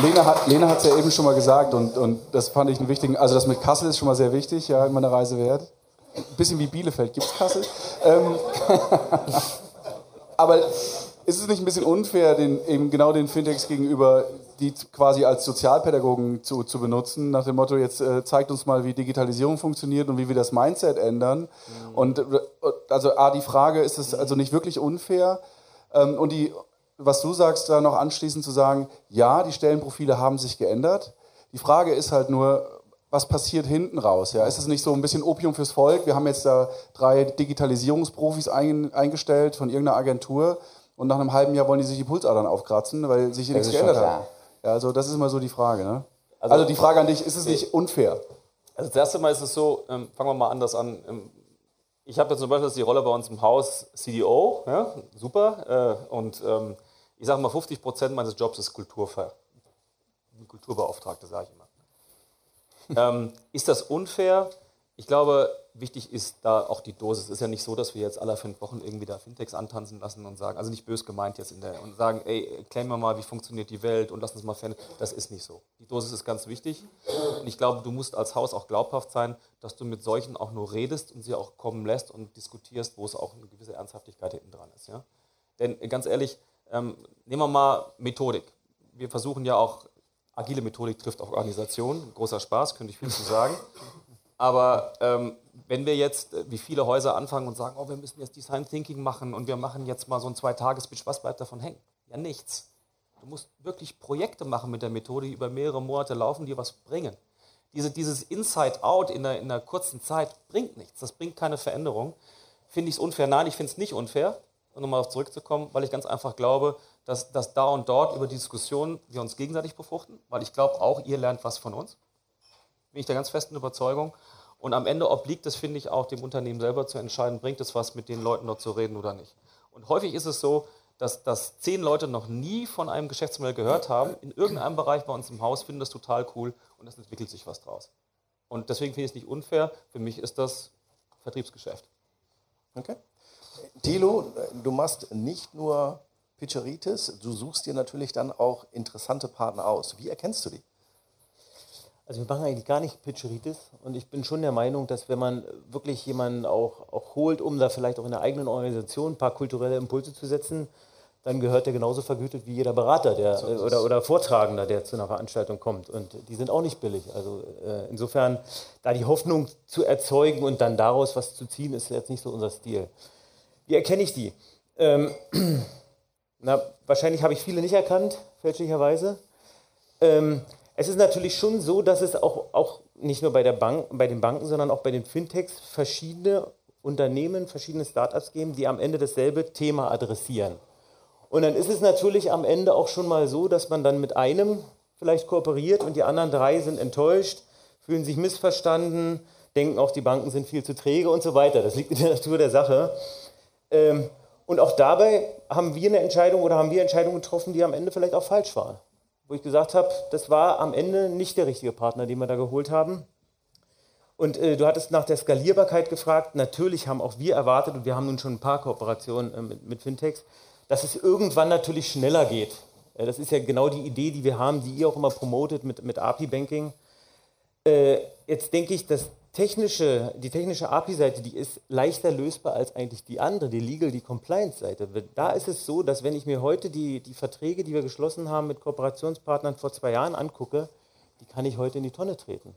Lena hat Lena es ja eben schon mal gesagt und, und das fand ich einen wichtigen, also das mit Kassel ist schon mal sehr wichtig, ja, in meiner Reise wert ein bisschen wie Bielefeld, gibt es Kassel. Ähm, aber ist es nicht ein bisschen unfair, den, eben genau den Fintechs gegenüber, die quasi als Sozialpädagogen zu, zu benutzen, nach dem Motto, jetzt äh, zeigt uns mal, wie Digitalisierung funktioniert und wie wir das Mindset ändern. Mhm. Und äh, also A, die Frage, ist es also nicht wirklich unfair? Ähm, und die, was du sagst, da noch anschließend zu sagen, ja, die Stellenprofile haben sich geändert. Die Frage ist halt nur, was passiert hinten raus? Ja? Ist es nicht so ein bisschen Opium fürs Volk? Wir haben jetzt da drei Digitalisierungsprofis ein, eingestellt von irgendeiner Agentur und nach einem halben Jahr wollen die sich die Pulsadern aufkratzen, weil sich hier nichts geändert hat. Ja, also das ist immer so die Frage. Ne? Also, also, die Frage an dich, ist es nicht unfair? Also das erste Mal ist es so, ähm, fangen wir mal anders an. Ähm, ich habe jetzt zum Beispiel die Rolle bei uns im Haus CDO, ja, super. Äh, und ähm, ich sage mal, 50 Prozent meines Jobs ist Kulturver Kulturbeauftragte, sage ich immer. ähm, ist das unfair? Ich glaube, wichtig ist da auch die Dosis. Es ist ja nicht so, dass wir jetzt alle fünf Wochen irgendwie da Fintechs antanzen lassen und sagen, also nicht bös gemeint jetzt in der, und sagen, ey, erklären wir mal, wie funktioniert die Welt und lass uns mal fern. Das ist nicht so. Die Dosis ist ganz wichtig. Und ich glaube, du musst als Haus auch glaubhaft sein, dass du mit solchen auch nur redest und sie auch kommen lässt und diskutierst, wo es auch eine gewisse Ernsthaftigkeit hinten dran ist. Ja? Denn ganz ehrlich, ähm, nehmen wir mal Methodik. Wir versuchen ja auch agile Methodik trifft auch Organisation. Großer Spaß, könnte ich viel zu sagen. Aber ähm, wenn wir jetzt, äh, wie viele Häuser anfangen und sagen, oh, wir müssen jetzt Design Thinking machen und wir machen jetzt mal so ein Zwei-Tages-Pitch, was bleibt davon hängen? Ja, nichts. Du musst wirklich Projekte machen mit der Methode, die über mehrere Monate laufen, die was bringen. Diese, dieses Inside-Out in einer, in einer kurzen Zeit bringt nichts. Das bringt keine Veränderung. Finde ich es unfair? Nein, ich finde es nicht unfair, um nochmal darauf zurückzukommen, weil ich ganz einfach glaube, dass, dass da und dort über die Diskussion wir uns gegenseitig befruchten, weil ich glaube, auch ihr lernt was von uns. Bin ich der ganz festen Überzeugung. Und am Ende obliegt es, finde ich, auch dem Unternehmen selber zu entscheiden, bringt es was, mit den Leuten dort zu reden oder nicht. Und häufig ist es so, dass, dass zehn Leute noch nie von einem Geschäftsmodell gehört haben, in irgendeinem Bereich bei uns im Haus finden das total cool und es entwickelt sich was draus. Und deswegen finde ich es nicht unfair. Für mich ist das Vertriebsgeschäft. Okay. Thilo, du machst nicht nur Pitcheritis, du suchst dir natürlich dann auch interessante Partner aus. Wie erkennst du die? Also wir machen eigentlich gar nicht Pitcheritis und ich bin schon der Meinung, dass wenn man wirklich jemanden auch, auch holt, um da vielleicht auch in der eigenen Organisation ein paar kulturelle Impulse zu setzen, dann gehört der genauso vergütet wie jeder Berater der, so oder, oder Vortragender, der zu einer Veranstaltung kommt. Und die sind auch nicht billig. Also äh, insofern, da die Hoffnung zu erzeugen und dann daraus was zu ziehen, ist jetzt nicht so unser Stil. Wie erkenne ich die? Ähm, na, wahrscheinlich habe ich viele nicht erkannt, fälschlicherweise. Ähm, es ist natürlich schon so, dass es auch, auch nicht nur bei, der Bank, bei den Banken, sondern auch bei den Fintechs verschiedene Unternehmen, verschiedene Startups geben, die am Ende dasselbe Thema adressieren. Und dann ist es natürlich am Ende auch schon mal so, dass man dann mit einem vielleicht kooperiert und die anderen drei sind enttäuscht, fühlen sich missverstanden, denken auch, die Banken sind viel zu träge und so weiter. Das liegt in der Natur der Sache. Ähm, und auch dabei haben wir eine Entscheidung oder haben wir Entscheidungen getroffen, die am Ende vielleicht auch falsch waren wo ich gesagt habe, das war am Ende nicht der richtige Partner, den wir da geholt haben. Und äh, du hattest nach der Skalierbarkeit gefragt. Natürlich haben auch wir erwartet, und wir haben nun schon ein paar Kooperationen äh, mit, mit, Fintechs, dass es irgendwann natürlich schneller geht. Äh, das ist ja genau die Idee, die wir haben, die ihr auch immer promotet mit, mit API-Banking. Äh, jetzt denke ich, dass technische, die technische API-Seite, die ist leichter lösbar als eigentlich die andere, die Legal, die Compliance-Seite. Da ist es so, dass wenn ich mir heute die, die Verträge, die wir geschlossen haben mit Kooperationspartnern vor zwei Jahren angucke, die kann ich heute in die Tonne treten.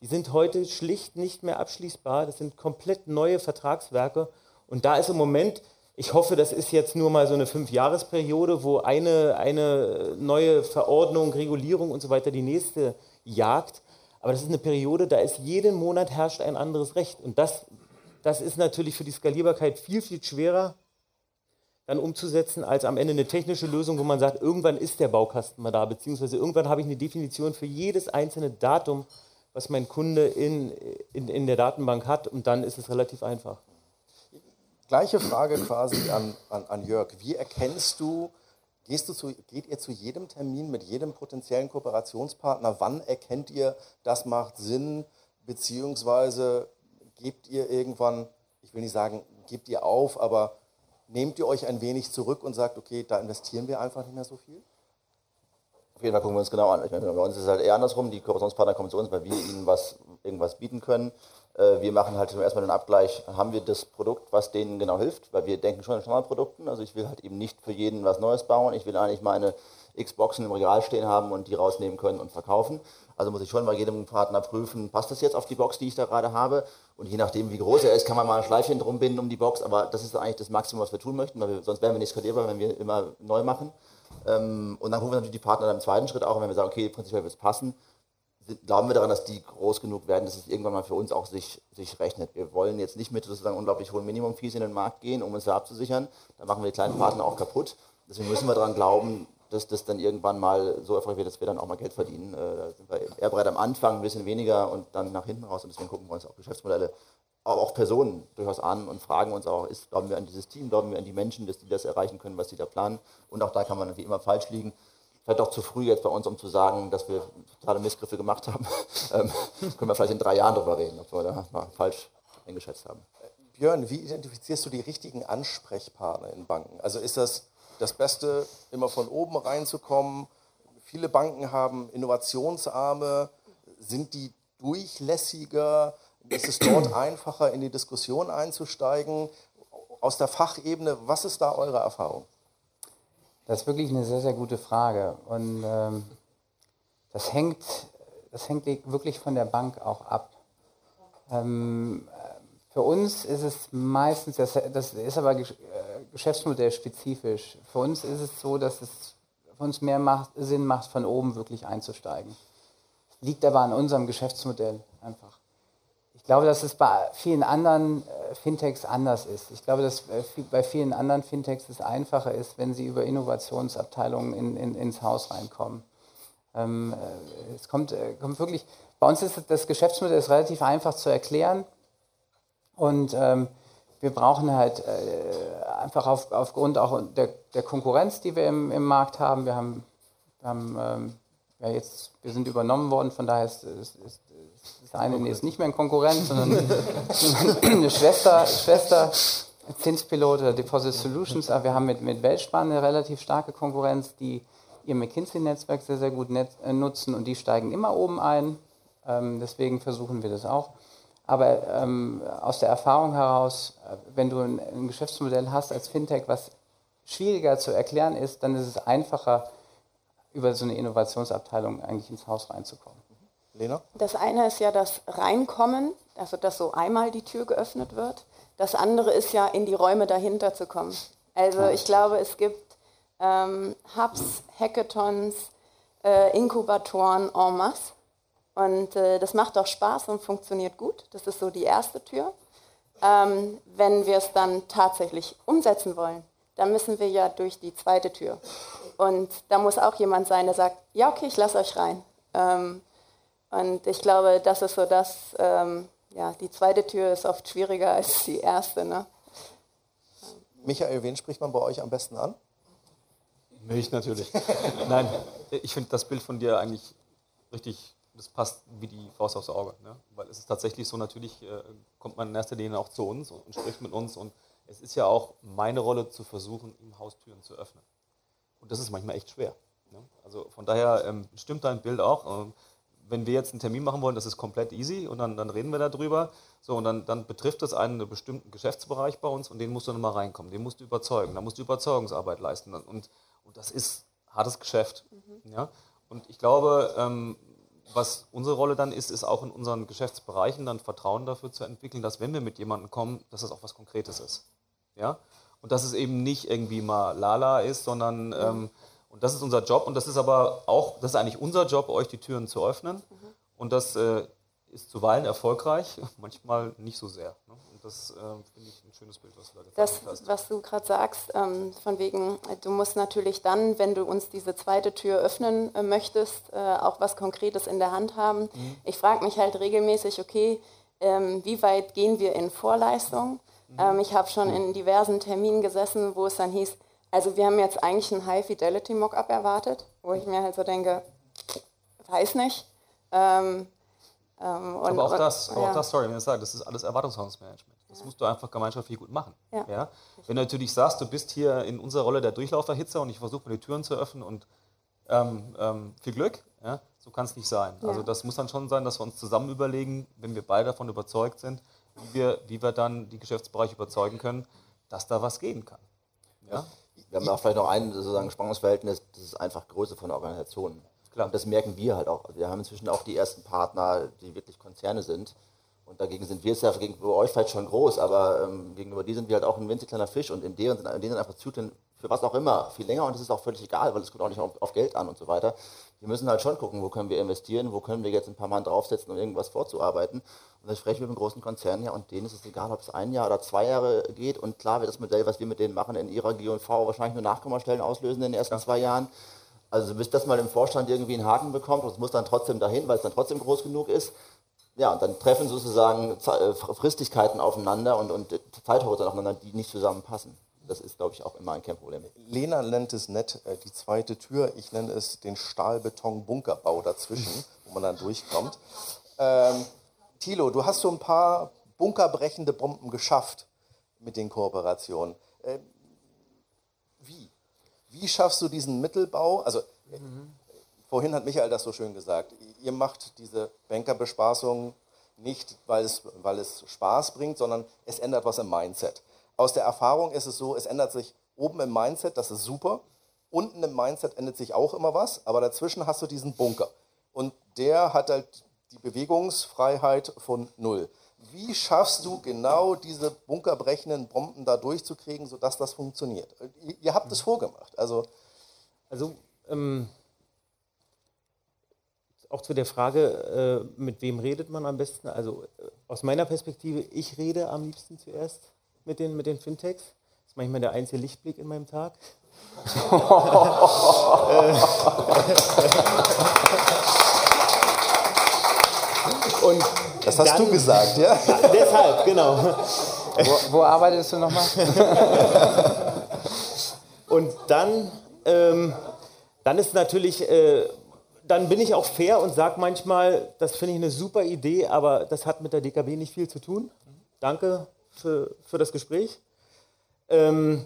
Die sind heute schlicht nicht mehr abschließbar. Das sind komplett neue Vertragswerke. Und da ist im Moment, ich hoffe, das ist jetzt nur mal so eine Fünfjahresperiode, wo eine, eine neue Verordnung, Regulierung und so weiter die nächste jagt. Aber das ist eine Periode, da ist jeden Monat herrscht ein anderes Recht. Und das, das ist natürlich für die Skalierbarkeit viel, viel schwerer dann umzusetzen, als am Ende eine technische Lösung, wo man sagt, irgendwann ist der Baukasten mal da, beziehungsweise irgendwann habe ich eine Definition für jedes einzelne Datum, was mein Kunde in, in, in der Datenbank hat und dann ist es relativ einfach. Gleiche Frage quasi an, an, an Jörg. Wie erkennst du zu, geht ihr zu jedem Termin mit jedem potenziellen Kooperationspartner? Wann erkennt ihr, das macht Sinn? Beziehungsweise gebt ihr irgendwann, ich will nicht sagen, gebt ihr auf, aber nehmt ihr euch ein wenig zurück und sagt, okay, da investieren wir einfach nicht mehr so viel? Auf jeden Fall gucken wir uns genau an. Ich meine, bei uns ist es halt eher andersrum. Die Kooperationspartner kommen zu uns, weil wir ihnen was, irgendwas bieten können. Äh, wir machen halt erstmal den Abgleich, haben wir das Produkt, was denen genau hilft, weil wir denken schon in Standardprodukten. Also ich will halt eben nicht für jeden was Neues bauen. Ich will eigentlich meine Xboxen im Regal stehen haben und die rausnehmen können und verkaufen. Also muss ich schon bei jedem Partner prüfen, passt das jetzt auf die Box, die ich da gerade habe? Und je nachdem, wie groß er ist, kann man mal ein Schleifchen drum binden um die Box. Aber das ist eigentlich das Maximum, was wir tun möchten, weil wir, sonst wären wir nicht skalierbar, wenn wir immer neu machen. Ähm, und dann rufen wir natürlich die Partner dann im zweiten Schritt auch, wenn wir sagen, okay, prinzipiell wird es passen glauben wir daran, dass die groß genug werden, dass es irgendwann mal für uns auch sich, sich rechnet. Wir wollen jetzt nicht mit sozusagen unglaublich hohen Minimum-Fees in den Markt gehen, um uns da abzusichern. Da machen wir die kleinen Partner auch kaputt. Deswegen müssen wir daran glauben, dass das dann irgendwann mal so erfolgreich wird, dass wir dann auch mal Geld verdienen. Äh, da sind wir eher bereit am Anfang ein bisschen weniger und dann nach hinten raus. Und deswegen gucken wir uns auch Geschäftsmodelle, aber auch Personen durchaus an und fragen uns auch, ist, glauben wir an dieses Team, glauben wir an die Menschen, dass die das erreichen können, was sie da planen. Und auch da kann man wie immer falsch liegen vielleicht auch zu früh jetzt bei uns, um zu sagen, dass wir totale Missgriffe gemacht haben. ähm, können wir vielleicht in drei Jahren darüber reden, ob wir da mal falsch eingeschätzt haben. Björn, wie identifizierst du die richtigen Ansprechpartner in Banken? Also ist das das Beste, immer von oben reinzukommen? Viele Banken haben Innovationsarme. Sind die durchlässiger? Ist es dort einfacher, in die Diskussion einzusteigen? Aus der Fachebene, was ist da eure Erfahrung? Das ist wirklich eine sehr, sehr gute Frage. Und ähm, das, hängt, das hängt wirklich von der Bank auch ab. Ähm, für uns ist es meistens, das, das ist aber äh, geschäftsmodellspezifisch. Für uns ist es so, dass es für uns mehr macht, Sinn macht, von oben wirklich einzusteigen. Liegt aber an unserem Geschäftsmodell einfach. Ich glaube, dass es bei vielen anderen äh, Fintechs anders ist. Ich glaube, dass äh, bei vielen anderen Fintechs es einfacher ist, wenn sie über Innovationsabteilungen in, in, ins Haus reinkommen. Ähm, äh, es kommt, kommt wirklich, bei uns ist das Geschäftsmodell ist relativ einfach zu erklären und ähm, wir brauchen halt äh, einfach auf, aufgrund auch der, der Konkurrenz, die wir im, im Markt haben. Wir haben, haben ähm, ja jetzt, wir sind übernommen worden, von daher ist, ist, ist das eine ist nicht mehr ein Konkurrent, sondern eine Schwester, Schwester Zinspilot oder Deposit Solutions. Aber wir haben mit, mit Weltspan eine relativ starke Konkurrenz, die ihr McKinsey-Netzwerk sehr, sehr gut äh, nutzen und die steigen immer oben ein. Ähm, deswegen versuchen wir das auch. Aber ähm, aus der Erfahrung heraus, äh, wenn du ein, ein, Geschäftsmodell hast als Fintech, was schwieriger zu erklären ist, dann ist es einfacher, über so eine Innovationsabteilung eigentlich ins Haus reinzukommen. Lena? Das eine ist ja das Reinkommen, also dass so einmal die Tür geöffnet wird. Das andere ist ja, in die Räume dahinter zu kommen. Also ich glaube, es gibt ähm, Hubs, Hackathons, äh, Inkubatoren en masse. Und äh, das macht auch Spaß und funktioniert gut. Das ist so die erste Tür. Ähm, wenn wir es dann tatsächlich umsetzen wollen, dann müssen wir ja durch die zweite Tür. Und da muss auch jemand sein, der sagt, ja, okay, ich lasse euch rein. Ähm, und ich glaube, das ist so das, ähm, ja, die zweite Tür ist oft schwieriger als die erste. Ne? Michael, wen spricht man bei euch am besten an? Mich natürlich. Nein, ich finde das Bild von dir eigentlich richtig, das passt wie die Faust aufs Auge. Ne? Weil es ist tatsächlich so, natürlich äh, kommt man in erster Linie auch zu uns und, und spricht mit uns. Und es ist ja auch meine Rolle zu versuchen, ihm Haustüren zu öffnen. Und das ist manchmal echt schwer. Ne? Also von daher ähm, stimmt dein Bild auch. Ähm, wenn wir jetzt einen Termin machen wollen, das ist komplett easy und dann, dann reden wir darüber. So, und dann, dann betrifft das einen bestimmten Geschäftsbereich bei uns und den musst du nochmal reinkommen, den musst du überzeugen, da musst du Überzeugungsarbeit leisten. Und, und das ist hartes Geschäft. Mhm. Ja? Und ich glaube, ähm, was unsere Rolle dann ist, ist auch in unseren Geschäftsbereichen dann Vertrauen dafür zu entwickeln, dass wenn wir mit jemandem kommen, dass das auch was Konkretes ist. Ja? Und dass es eben nicht irgendwie mal Lala ist, sondern ähm, und das ist unser Job und das ist aber auch, das ist eigentlich unser Job, euch die Türen zu öffnen. Mhm. Und das äh, ist zuweilen erfolgreich, manchmal nicht so sehr. Ne? Und das äh, finde ich ein schönes Bild, was du da das, hast. Was du gerade sagst, ähm, von wegen, du musst natürlich dann, wenn du uns diese zweite Tür öffnen äh, möchtest, äh, auch was Konkretes in der Hand haben. Mhm. Ich frage mich halt regelmäßig, okay, ähm, wie weit gehen wir in Vorleistung? Mhm. Ähm, ich habe schon in diversen Terminen gesessen, wo es dann hieß, also wir haben jetzt eigentlich ein High-Fidelity-Mockup erwartet, wo ich mir halt so denke, weiß nicht. Ähm, ähm, und, Aber auch das, ja. auch das, sorry, wenn ich sage, das ist alles Erwartungshaltungsmanagement. Das ja. musst du einfach gemeinschaftlich gut machen. Ja. ja. Wenn du natürlich sagst, du bist hier in unserer Rolle der Durchlauferhitzer und ich versuche mir die Türen zu öffnen und ähm, ähm, viel Glück, ja, so kann es nicht sein. Also das muss dann schon sein, dass wir uns zusammen überlegen, wenn wir beide davon überzeugt sind, wie wir, wie wir dann die Geschäftsbereiche überzeugen können, dass da was gehen kann. Ja? Wir haben auch vielleicht noch ein sozusagen Spannungsverhältnis, das ist einfach Größe von Organisationen. Klar. Und das merken wir halt auch. Wir haben inzwischen auch die ersten Partner, die wirklich Konzerne sind. Und dagegen sind wir es ja gegenüber euch vielleicht schon groß, aber ähm, gegenüber die sind wir halt auch ein winzig kleiner Fisch und in deren sind, in denen sind einfach Zyklen für was auch immer viel länger und es ist auch völlig egal, weil es kommt auch nicht auf, auf, Geld an und so weiter. Wir müssen halt schon gucken, wo können wir investieren, wo können wir jetzt ein paar Mal draufsetzen, um irgendwas vorzuarbeiten. Und dann sprechen wir mit einem großen Konzern, ja, und denen ist es egal, ob es ein Jahr oder zwei Jahre geht. Und klar wird das Modell, was wir mit denen machen, in ihrer G&V wahrscheinlich nur Nachkommastellen auslösen in den ersten ja. zwei Jahren. Also bis das mal im Vorstand irgendwie einen Haken bekommt, und es muss dann trotzdem dahin, weil es dann trotzdem groß genug ist. Ja, und dann treffen sozusagen äh, Fristigkeiten aufeinander und, und Zeithorizonte aufeinander, die nicht zusammenpassen. Das ist, glaube ich, auch immer ein Kernproblem. Lena nennt es nett äh, die zweite Tür. Ich nenne es den Stahlbeton-Bunkerbau dazwischen, wo man dann durchkommt. Ähm, Thilo, du hast so ein paar bunkerbrechende Bomben geschafft mit den Kooperationen. Äh, wie? Wie schaffst du diesen Mittelbau? Also, mhm. vorhin hat Michael das so schön gesagt. Ihr macht diese Bankerbespaßung nicht, weil es, weil es Spaß bringt, sondern es ändert was im Mindset. Aus der Erfahrung ist es so, es ändert sich oben im Mindset, das ist super. Unten im Mindset ändert sich auch immer was, aber dazwischen hast du diesen Bunker. Und der hat halt die Bewegungsfreiheit von null. Wie schaffst du genau diese bunkerbrechenden Bomben da durchzukriegen, sodass das funktioniert? Ihr, habt es vorgemacht. Also, also ähm, auch zu der Frage, äh, mit wem redet man am besten? Also äh, aus meiner Perspektive, ich rede am liebsten zuerst mit den, mit den Fintechs. Das ist manchmal der einzige Lichtblick in meinem Tag. Und das hast dann, du gesagt, ja? Deshalb, genau. wo, wo arbeitest du nochmal? Und dann, ähm, dann ist natürlich, äh, dann bin ich auch fair und sage manchmal, das finde ich eine super Idee, aber das hat mit der DKB nicht viel zu tun. Danke für, für das Gespräch. Ähm,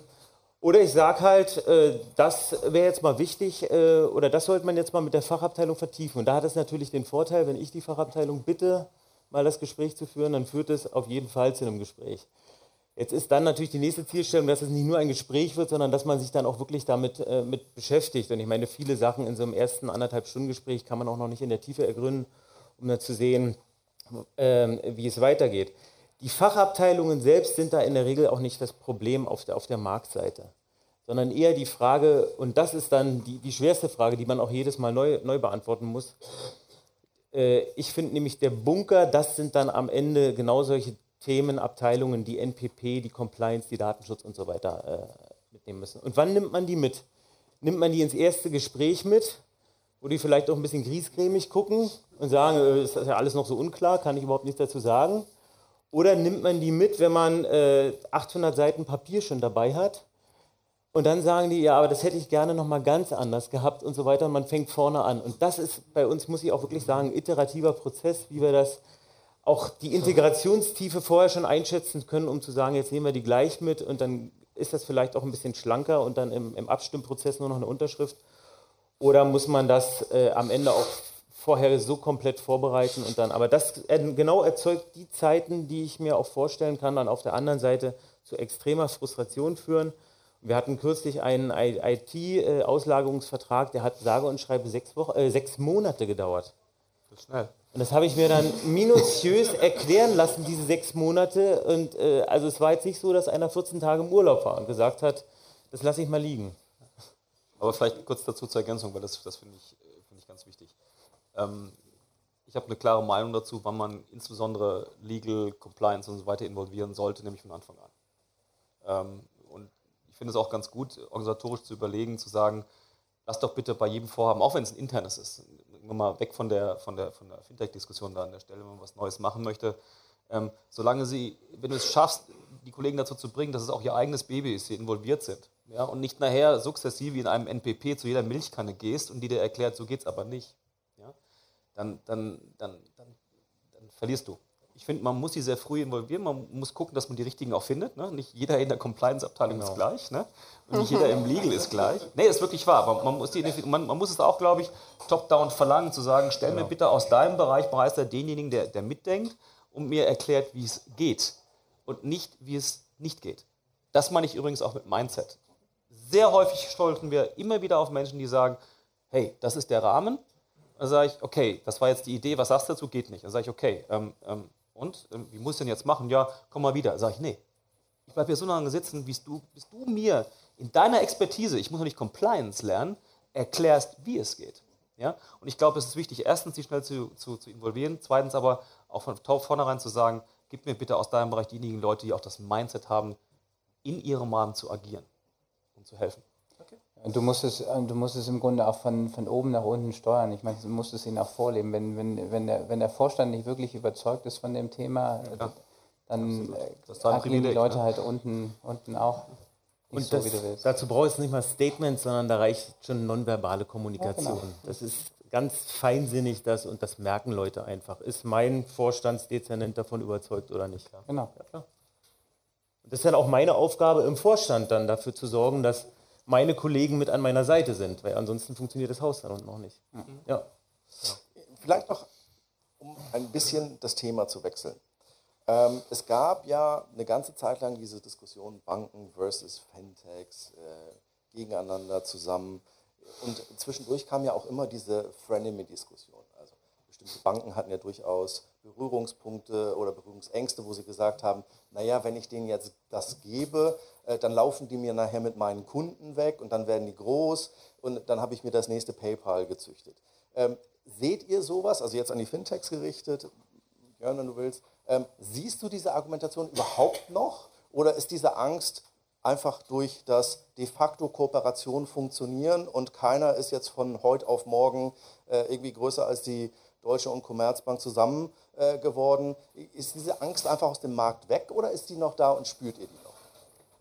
oder ich sage halt, äh, das wäre jetzt mal wichtig äh, oder das sollte man jetzt mal mit der Fachabteilung vertiefen. Und da hat es natürlich den Vorteil, wenn ich die Fachabteilung bitte, mal das Gespräch zu führen, dann führt es auf jeden Fall zu einem Gespräch. Jetzt ist dann natürlich die nächste Zielstellung, dass es nicht nur ein Gespräch wird, sondern dass man sich dann auch wirklich damit äh, mit beschäftigt. Und ich meine, viele Sachen in so einem ersten anderthalb Stunden Gespräch kann man auch noch nicht in der Tiefe ergründen, um dann zu sehen, äh, wie es weitergeht. Die Fachabteilungen selbst sind da in der Regel auch nicht das Problem auf der, auf der Marktseite, sondern eher die Frage, und das ist dann die, die schwerste Frage, die man auch jedes Mal neu, neu beantworten muss. Äh, ich finde nämlich der Bunker, das sind dann am Ende genau solche Themenabteilungen, die NPP, die Compliance, die Datenschutz und so weiter äh, mitnehmen müssen. Und wann nimmt man die mit? Nimmt man die ins erste Gespräch mit, wo die vielleicht auch ein bisschen griesgrämig gucken und sagen, äh, ist das ja alles noch so unklar, kann ich überhaupt nichts dazu sagen? Oder nimmt man die mit, wenn man äh, 800 Seiten Papier schon dabei hat? Und dann sagen die, ja, aber das hätte ich gerne nochmal ganz anders gehabt und so weiter. Und man fängt vorne an. Und das ist bei uns, muss ich auch wirklich sagen, iterativer Prozess, wie wir das auch die Integrationstiefe vorher schon einschätzen können, um zu sagen, jetzt nehmen wir die gleich mit und dann ist das vielleicht auch ein bisschen schlanker und dann im, im Abstimmprozess nur noch eine Unterschrift. Oder muss man das äh, am Ende auch vorher so komplett vorbereiten und dann, aber das genau erzeugt die Zeiten, die ich mir auch vorstellen kann, dann auf der anderen Seite zu extremer Frustration führen. Wir hatten kürzlich einen IT-Auslagerungsvertrag, der hat sage und schreibe sechs, Wochen, äh, sechs Monate gedauert. Das ist schnell. Und das habe ich mir dann minutiös erklären lassen, diese sechs Monate. Und äh, also es war jetzt nicht so, dass einer 14 Tage im Urlaub war und gesagt hat, das lasse ich mal liegen. Aber vielleicht kurz dazu zur Ergänzung, weil das, das finde ich, find ich ganz wichtig. Ähm, ich habe eine klare Meinung dazu, wann man insbesondere Legal, Compliance und so weiter involvieren sollte, nämlich von Anfang an. Ähm, und ich finde es auch ganz gut, organisatorisch zu überlegen, zu sagen, lass doch bitte bei jedem Vorhaben, auch wenn es ein internes ist, mal weg von der, von der, von der Fintech-Diskussion da an der Stelle, wenn man was Neues machen möchte. Ähm, solange sie, wenn du es schaffst, die Kollegen dazu zu bringen, dass es auch ihr eigenes Baby ist, sie involviert sind. Ja, und nicht nachher sukzessiv in einem NPP zu jeder Milchkanne gehst und die dir erklärt, so geht es aber nicht. Dann, dann, dann, dann, dann verlierst du ich finde, man muss sie sehr früh involvieren. Man muss gucken, dass man die richtigen auch findet. Ne? Nicht jeder in der Compliance-Abteilung genau. ist gleich. Ne? Und nicht jeder im Legal ist gleich. Nee, das ist wirklich wahr. Man, man muss, die, man, man, muss es auch, glaube ich, top-down verlangen, zu sagen, stell genau. mir bitte aus deinem Bereich Meister denjenigen, der, der mitdenkt und mir erklärt, wie es geht. Und nicht, wie es nicht geht. Das meine ich übrigens auch mit Mindset. Sehr häufig stolzen wir immer wieder auf Menschen, die sagen, hey, das ist der Rahmen. Dann sage ich, okay, das war jetzt die Idee, was sagst du dazu? Geht nicht. Dann sage ich, okay, ähm, ähm, und ähm, wie muss ich denn jetzt machen? Ja, komm mal wieder. Sag ich, nee. Ich bleibe hier so lange sitzen, bis du, bis du mir in deiner Expertise, ich muss noch nicht Compliance lernen, erklärst, wie es geht. Ja? Und ich glaube, es ist wichtig, erstens, sie schnell zu, zu, zu involvieren, zweitens aber auch von vornherein zu sagen, gib mir bitte aus deinem Bereich diejenigen Leute, die auch das Mindset haben, in ihrem Rahmen zu agieren und zu helfen. Du musst es, äh, du musst es im Grunde auch von, von oben nach unten steuern. Ich meine, du musst es ihnen auch vorleben. Wenn, wenn, wenn, der, wenn der Vorstand nicht wirklich überzeugt ist von dem Thema, ja, dann äh, agieren die Leute ne? halt unten, unten auch. Und so, das, dazu brauchst du nicht mal Statements, sondern da reicht schon nonverbale Kommunikation. Ja, genau. Das ist ganz feinsinnig das und das merken Leute einfach. Ist mein Vorstandsdezernent davon überzeugt oder nicht? Genau. Ja, das ist dann auch meine Aufgabe im Vorstand dann dafür zu sorgen, dass meine Kollegen mit an meiner Seite sind, weil ansonsten funktioniert das Haus dann unten noch nicht. Mhm. Ja. Vielleicht noch, um ein bisschen das Thema zu wechseln. Ähm, es gab ja eine ganze Zeit lang diese Diskussion Banken versus Fintechs äh, gegeneinander zusammen. Und zwischendurch kam ja auch immer diese Frenemy-Diskussion. Also bestimmte Banken hatten ja durchaus Berührungspunkte oder Berührungsängste, wo sie gesagt haben, naja, wenn ich denen jetzt das gebe, äh, dann laufen die mir nachher mit meinen Kunden weg und dann werden die groß und dann habe ich mir das nächste PayPal gezüchtet. Ähm, seht ihr sowas, also jetzt an die Fintechs gerichtet, Jörn, wenn du willst, ähm, siehst du diese Argumentation überhaupt noch oder ist diese Angst einfach durch das de facto Kooperation funktionieren und keiner ist jetzt von heute auf morgen äh, irgendwie größer als die Deutsche und Commerzbank zusammen äh, geworden. Ist diese Angst einfach aus dem Markt weg oder ist die noch da und spürt ihr die noch?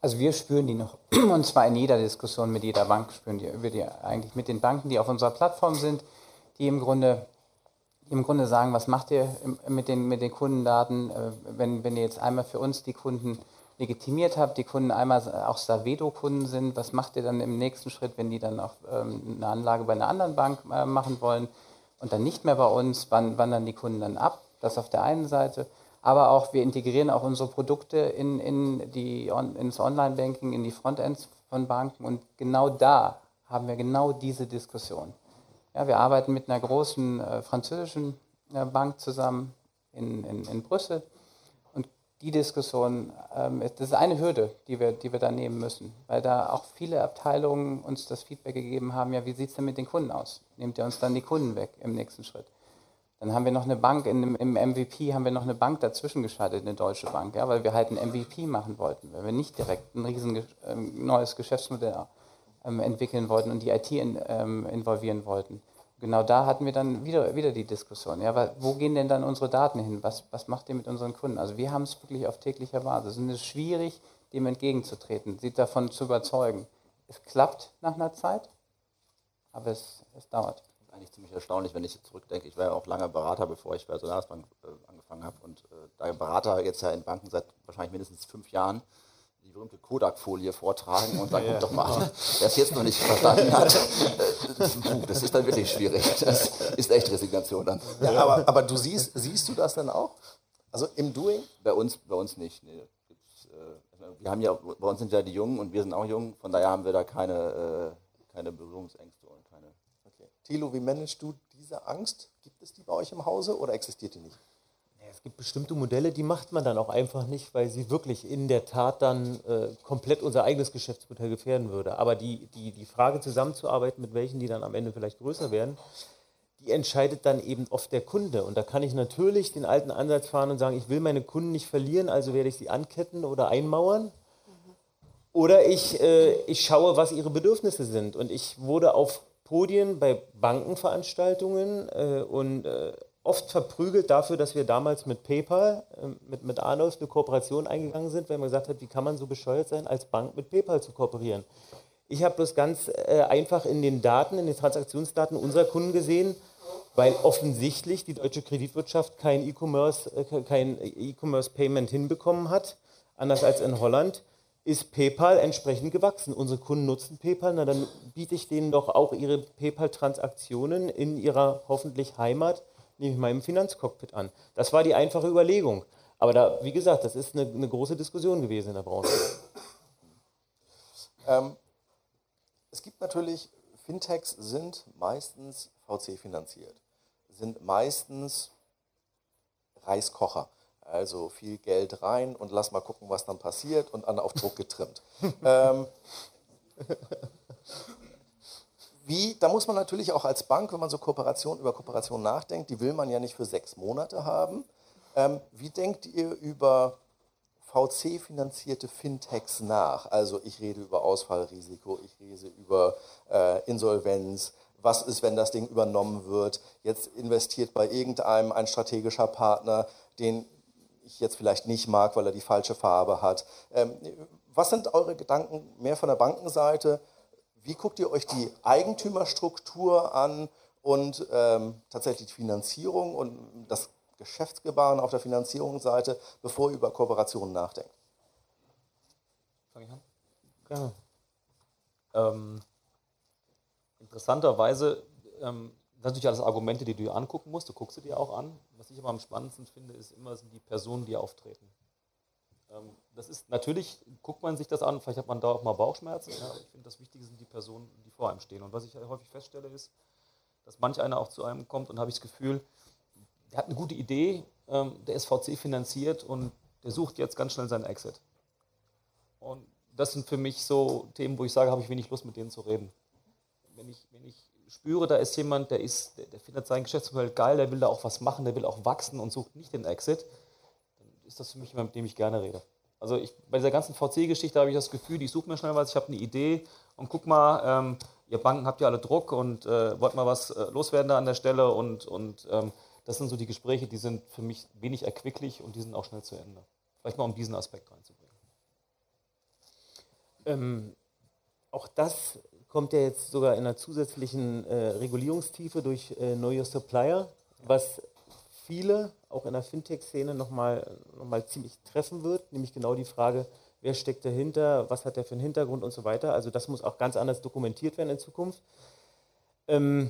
Also wir spüren die noch. Und zwar in jeder Diskussion mit jeder Bank spüren die, wir die eigentlich mit den Banken, die auf unserer Plattform sind, die im Grunde, im Grunde sagen, was macht ihr mit den, mit den Kundendaten, äh, wenn, wenn ihr jetzt einmal für uns die Kunden legitimiert habt, die Kunden einmal auch Savedo-Kunden sind, was macht ihr dann im nächsten Schritt, wenn die dann auch ähm, eine Anlage bei einer anderen Bank äh, machen wollen und dann nicht mehr bei uns, wann wandern die Kunden dann ab? Das auf der einen Seite. Aber auch wir integrieren auch unsere Produkte in, in die, on, ins Online-Banking, in die Frontends von Banken und genau da haben wir genau diese Diskussion. Ja, wir arbeiten mit einer großen äh, französischen äh, Bank zusammen in, in, in Brüssel die Diskussion, ähm, das ist eine Hürde, die wir, die wir da nehmen müssen, weil da auch viele Abteilungen uns das Feedback gegeben haben, ja, wie sieht es denn mit den Kunden aus? Nehmt ihr uns dann die Kunden weg im nächsten Schritt? Dann haben wir noch eine Bank, in, im MVP haben wir noch eine Bank dazwischen geschaltet, eine deutsche Bank, ja, weil wir halt ein MVP machen wollten, weil wir nicht direkt ein riesen ähm, neues Geschäftsmodell ähm, entwickeln wollten und die IT in, ähm, involvieren wollten genau da hatten wir dann wieder, wieder die Diskussion. Ja, wo gehen denn dann unsere Daten hin? Was, was macht ihr mit unseren Kunden? Also wir haben es wirklich auf täglicher Basis. Und es ist schwierig, dem entgegenzutreten, sie davon zu überzeugen. Es klappt nach einer Zeit, aber es, es dauert. Eigentlich ziemlich erstaunlich, wenn ich zurückdenke. Ich war ja auch lange Berater, bevor ich bei Solarisbank äh, angefangen habe. Und äh, da Berater jetzt ja in Banken seit wahrscheinlich mindestens fünf Jahren berühmte Kodak-Folie vortragen und dann ja, guck doch mal wer es jetzt noch nicht verstanden hat. Das ist dann wirklich schwierig. Das ist echt Resignation dann. Ja, aber, aber du siehst, siehst du das dann auch? Also im Doing? Bei uns, bei uns nicht. Nee. Äh, wir haben ja, bei uns sind ja die Jungen und wir sind auch jung, von daher haben wir da keine, äh, keine Berührungsängste und keine. Okay. Thilo, wie managst du diese Angst? Gibt es die bei euch im Hause oder existiert die nicht? Gibt bestimmte Modelle, die macht man dann auch einfach nicht, weil sie wirklich in der Tat dann äh, komplett unser eigenes Geschäftsmodell gefährden würde. Aber die, die, die Frage zusammenzuarbeiten, mit welchen die dann am Ende vielleicht größer werden, die entscheidet dann eben oft der Kunde. Und da kann ich natürlich den alten Ansatz fahren und sagen, ich will meine Kunden nicht verlieren, also werde ich sie anketten oder einmauern. Oder ich, äh, ich schaue, was ihre Bedürfnisse sind. Und ich wurde auf Podien bei Bankenveranstaltungen äh, und äh, oft verprügelt dafür, dass wir damals mit PayPal, ähm, mit, mit Arnolf eine Kooperation eingegangen sind, weil man gesagt hat, wie kann man so bescheuert sein, als Bank mit PayPal zu kooperieren. Ich habe bloß ganz äh, einfach in den Daten, in den Transaktionsdaten unserer Kunden gesehen, weil offensichtlich die deutsche Kreditwirtschaft kein E-Commerce, äh, kein E-Commerce Payment hinbekommen hat, anders als in Holland, ist PayPal entsprechend gewachsen. Unsere Kunden nutzen PayPal, na dann biete ich denen doch auch ihre PayPal-Transaktionen in ihrer hoffentlich Heimat nehme ich im Finanzcockpit an. Das war die einfache Überlegung. Aber da, wie gesagt, das ist eine, eine große Diskussion gewesen in der Branche. Ähm, es gibt natürlich, Fintechs sind meistens VC finanziert, sind meistens Reiskocher. Also viel Geld rein und lass mal gucken, was dann passiert und an auf Druck getrimmt. ähm, wie, da muss man natürlich auch als Bank, wenn man so Kooperation über Kooperation nachdenkt, die will man ja nicht für sechs Monate haben. Ähm, wie denkt ihr über VC-finanzierte Fintechs nach? Also ich rede über Ausfallrisiko, ich rede über äh, Insolvenz. Was ist, wenn das Ding übernommen wird? Jetzt investiert bei irgendeinem ein strategischer Partner, den ich jetzt vielleicht nicht mag, weil er die falsche Farbe hat. Ähm, was sind eure Gedanken mehr von der Bankenseite? Wie guckt ihr euch die Eigentümerstruktur an und ähm, tatsächlich die Finanzierung und das Geschäftsgebaren auf der Finanzierungsseite, bevor ihr über Kooperationen nachdenkt? Fange ich an? Gerne. Ähm, interessanterweise ähm, natürlich alles Argumente, die du dir angucken musst. Du guckst sie dir auch an. Was ich aber am spannendsten finde, ist immer sind die Personen, die auftreten. Ähm, das ist natürlich, guckt man sich das an, vielleicht hat man da auch mal Bauchschmerzen. Ja, ich finde, das Wichtige sind die Personen, die vor einem stehen. Und was ich häufig feststelle, ist, dass manch einer auch zu einem kommt und habe ich das Gefühl, der hat eine gute Idee, ähm, der ist VC finanziert und der sucht jetzt ganz schnell seinen Exit. Und das sind für mich so Themen, wo ich sage, habe ich wenig Lust, mit denen zu reden. Wenn ich, wenn ich spüre, da ist jemand, der, ist, der, der findet sein Geschäftsmodell geil, der will da auch was machen, der will auch wachsen und sucht nicht den Exit, ist das für mich jemand, mit dem ich gerne rede. Also ich, bei dieser ganzen VC-Geschichte habe ich das Gefühl, ich suche mir schnell was, ich habe eine Idee und guck mal, ähm, ihr Banken habt ja alle Druck und äh, wollt mal was äh, loswerden da an der Stelle und, und ähm, Das sind so die Gespräche, die sind für mich wenig erquicklich und die sind auch schnell zu Ende. Vielleicht mal um diesen Aspekt reinzubringen. Ähm, auch das kommt ja jetzt sogar in einer zusätzlichen äh, Regulierungstiefe durch äh, Know Your Supplier, was viele auch in der Fintech-Szene nochmal noch mal ziemlich treffen wird, nämlich genau die Frage, wer steckt dahinter, was hat der für einen Hintergrund und so weiter. Also das muss auch ganz anders dokumentiert werden in Zukunft. Ähm,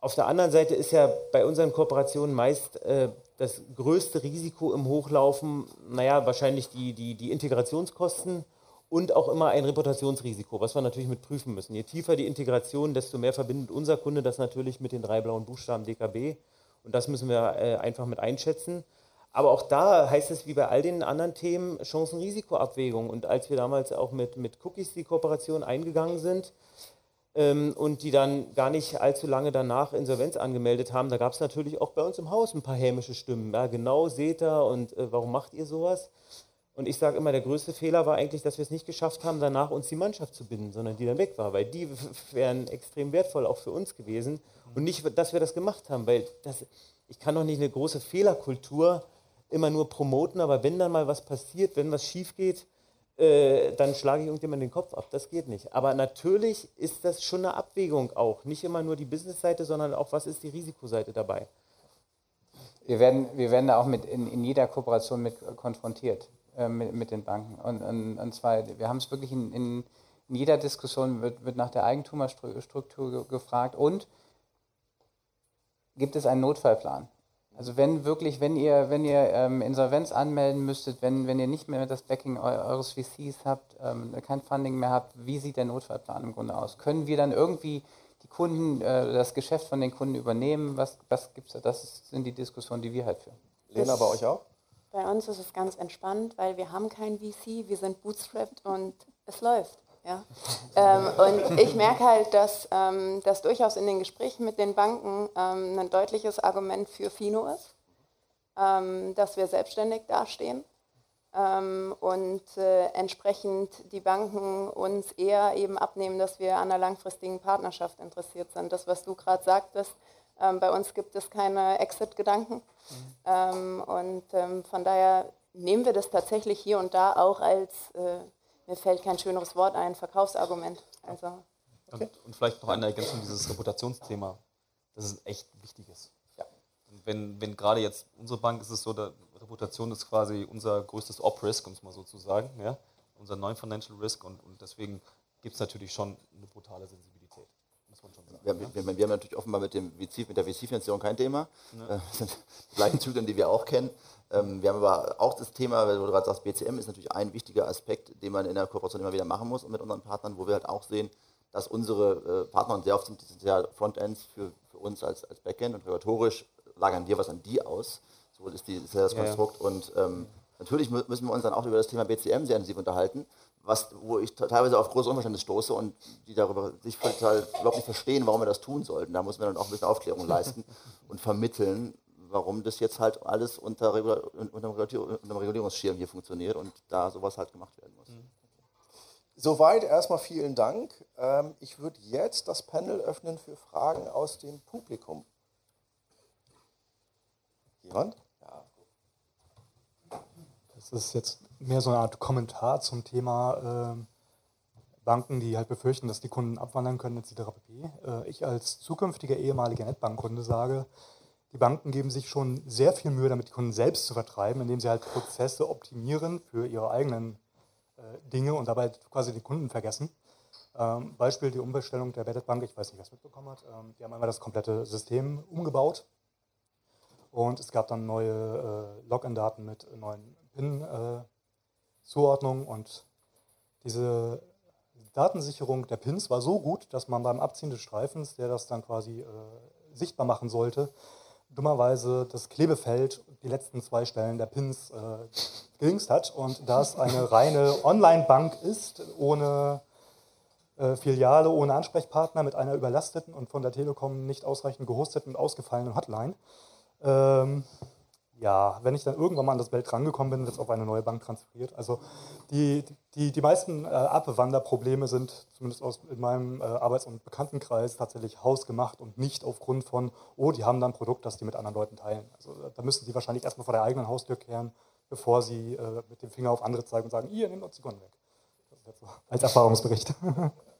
auf der anderen Seite ist ja bei unseren Kooperationen meist äh, das größte Risiko im Hochlaufen, naja, wahrscheinlich die, die, die Integrationskosten und auch immer ein Reputationsrisiko, was wir natürlich mit prüfen müssen. Je tiefer die Integration, desto mehr verbindet unser Kunde das natürlich mit den drei blauen Buchstaben DKB. Und das müssen wir äh, einfach mit einschätzen. Aber auch da heißt es wie bei all den anderen Themen Chancen-Risiko-Abwägung. Und als wir damals auch mit, mit Cookies die Kooperation eingegangen sind, ähm, und die dann gar nicht allzu lange danach Insolvenz angemeldet haben, da gab es natürlich auch bei uns im Haus ein paar hämische Stimmen. Ja, genau, seht ihr und äh, warum macht ihr sowas? Und ich sage immer, der größte Fehler war eigentlich, dass wir es nicht geschafft haben, danach uns die Mannschaft zu binden, sondern die dann weg war, weil die wären extrem wertvoll auch für uns gewesen. Und nicht, dass wir das gemacht haben, weil das, ich kann doch nicht eine große Fehlerkultur immer nur promoten, aber wenn dann mal was passiert, wenn was schief geht, äh, dann schlage ich irgendjemand den Kopf ab. Das geht nicht. Aber natürlich ist das schon eine Abwägung auch. Nicht immer nur die Business-Seite, sondern auch, was ist die Risikoseite dabei. Wir werden, wir werden da auch mit in, in jeder Kooperation mit konfrontiert, äh, mit, mit den Banken. Und, und, und zwar, wir haben es wirklich in, in, in, jeder Diskussion wird, wird nach der Eigentummerstruktur gefragt und gibt es einen Notfallplan? Also wenn wirklich, wenn ihr, wenn ihr ähm, Insolvenz anmelden müsstet, wenn, wenn ihr nicht mehr das Backing eures VCs habt, ähm, kein Funding mehr habt, wie sieht der Notfallplan im Grunde aus? Können wir dann irgendwie die Kunden, äh, das Geschäft von den Kunden übernehmen? Was, was gibt's da? Das sind die Diskussionen, die wir halt führen. Lena, bei euch auch? Bei uns ist es ganz entspannt, weil wir haben kein VC, wir sind bootstrapped und es läuft. Ja? ähm, und ich merke halt, dass ähm, das durchaus in den Gesprächen mit den Banken ähm, ein deutliches Argument für Fino ist, ähm, dass wir selbstständig dastehen ähm, und äh, entsprechend die Banken uns eher eben abnehmen, dass wir an einer langfristigen Partnerschaft interessiert sind. Das, was du gerade sagtest, ähm, bei uns gibt es keine Exit-Gedanken mhm. und von daher nehmen wir das tatsächlich hier und da auch als äh, mir fällt kein schöneres Wort ein, Verkaufsargument. Also. Okay. Und, und, vielleicht noch eine Ergänzung, dieses Reputationsthema, das ist echt wichtiges. Ja. wenn, wenn gerade jetzt unsere Bank ist es so, der Reputation ist quasi unser größtes Op-Risk, um es mal so zu sagen, ja? unser Non-Financial Risk und, und deswegen gibt es natürlich schon eine brutale Sensibilität. Muss man schon sagen. Wir, ja? wir, wir haben natürlich offenbar mit, dem VC, mit der VC-Finanzierung kein Thema. Ja. Das sind die gleichen Zyklen, die wir auch kennen. Ähm, wir haben aber auch das Thema, weil du gerade sagst, BCM ist natürlich ein wichtiger Aspekt, den man in der Kooperation immer wieder machen muss und mit unseren Partnern, wo wir halt auch sehen, dass unsere äh, Partner, und sehr oft sind, sind ja Frontends für, für uns als, als Backend und regulatorisch lagern wir was an die aus. So ist, die, ist das Konstrukt. Ja, ja. Und ähm, natürlich müssen wir uns dann auch über das Thema BCM sehr intensiv unterhalten, was, wo ich teilweise auf großes Unverständnis stoße und die darüber sich total überhaupt nicht verstehen, warum wir das tun sollten. Da muss man dann auch ein bisschen Aufklärung leisten und vermitteln, warum das jetzt halt alles unter, dem Regulierungsschirm hier funktioniert und da sowas halt gemacht werden muss. Mhm. Soweit erstmal vielen Dank. Ähm, ich würde jetzt das Panel öffnen für Fragen aus dem Publikum. Jemand? Das ist jetzt mehr so eine Art Kommentar zum Thema äh, Banken, die halt befürchten, dass die Kunden abwandern können, etc. pp. Äh, ich als zukünftiger ehemaliger Netbankkunde sage, die Banken geben sich schon sehr viel Mühe, damit die Kunden selbst zu vertreiben, indem sie halt Prozesse optimieren für ihre eigenen äh, Dinge und dabei quasi die Kunden vergessen. Ähm, Beispiel die Umbestellung der Bank, ich weiß nicht, wer es mitbekommen hat. Ähm, die haben einmal das komplette System umgebaut und es gab dann neue äh, Login-Daten mit neuen PIN-Zuordnungen äh, und diese Datensicherung der PINs war so gut, dass man beim Abziehen des Streifens, der das dann quasi äh, sichtbar machen sollte, dummerweise das Klebefeld, die letzten zwei Stellen der Pins äh, gedingst hat. Und da es eine reine Online-Bank ist, ohne äh, Filiale, ohne Ansprechpartner, mit einer überlasteten und von der Telekom nicht ausreichend gehosteten und ausgefallenen Hotline, ähm, Ja, wenn ich dann irgendwann mal an das Geld rangekommen bin, wird es auf eine neue Bank transferiert. Also die, die, die meisten äh, Abwanderprobleme sind, zumindest aus, in meinem äh, Arbeits- und Bekanntenkreis, tatsächlich hausgemacht und nicht aufgrund von, oh, die haben da ein Produkt, das die mit anderen Leuten teilen. Also da müssen sie wahrscheinlich erstmal vor der eigenen Haustür kehren, bevor sie äh, mit dem Finger auf andere zeigen und sagen, ihr, nehmt uns die Kunden weg. Das ist jetzt so als Erfahrungsbericht.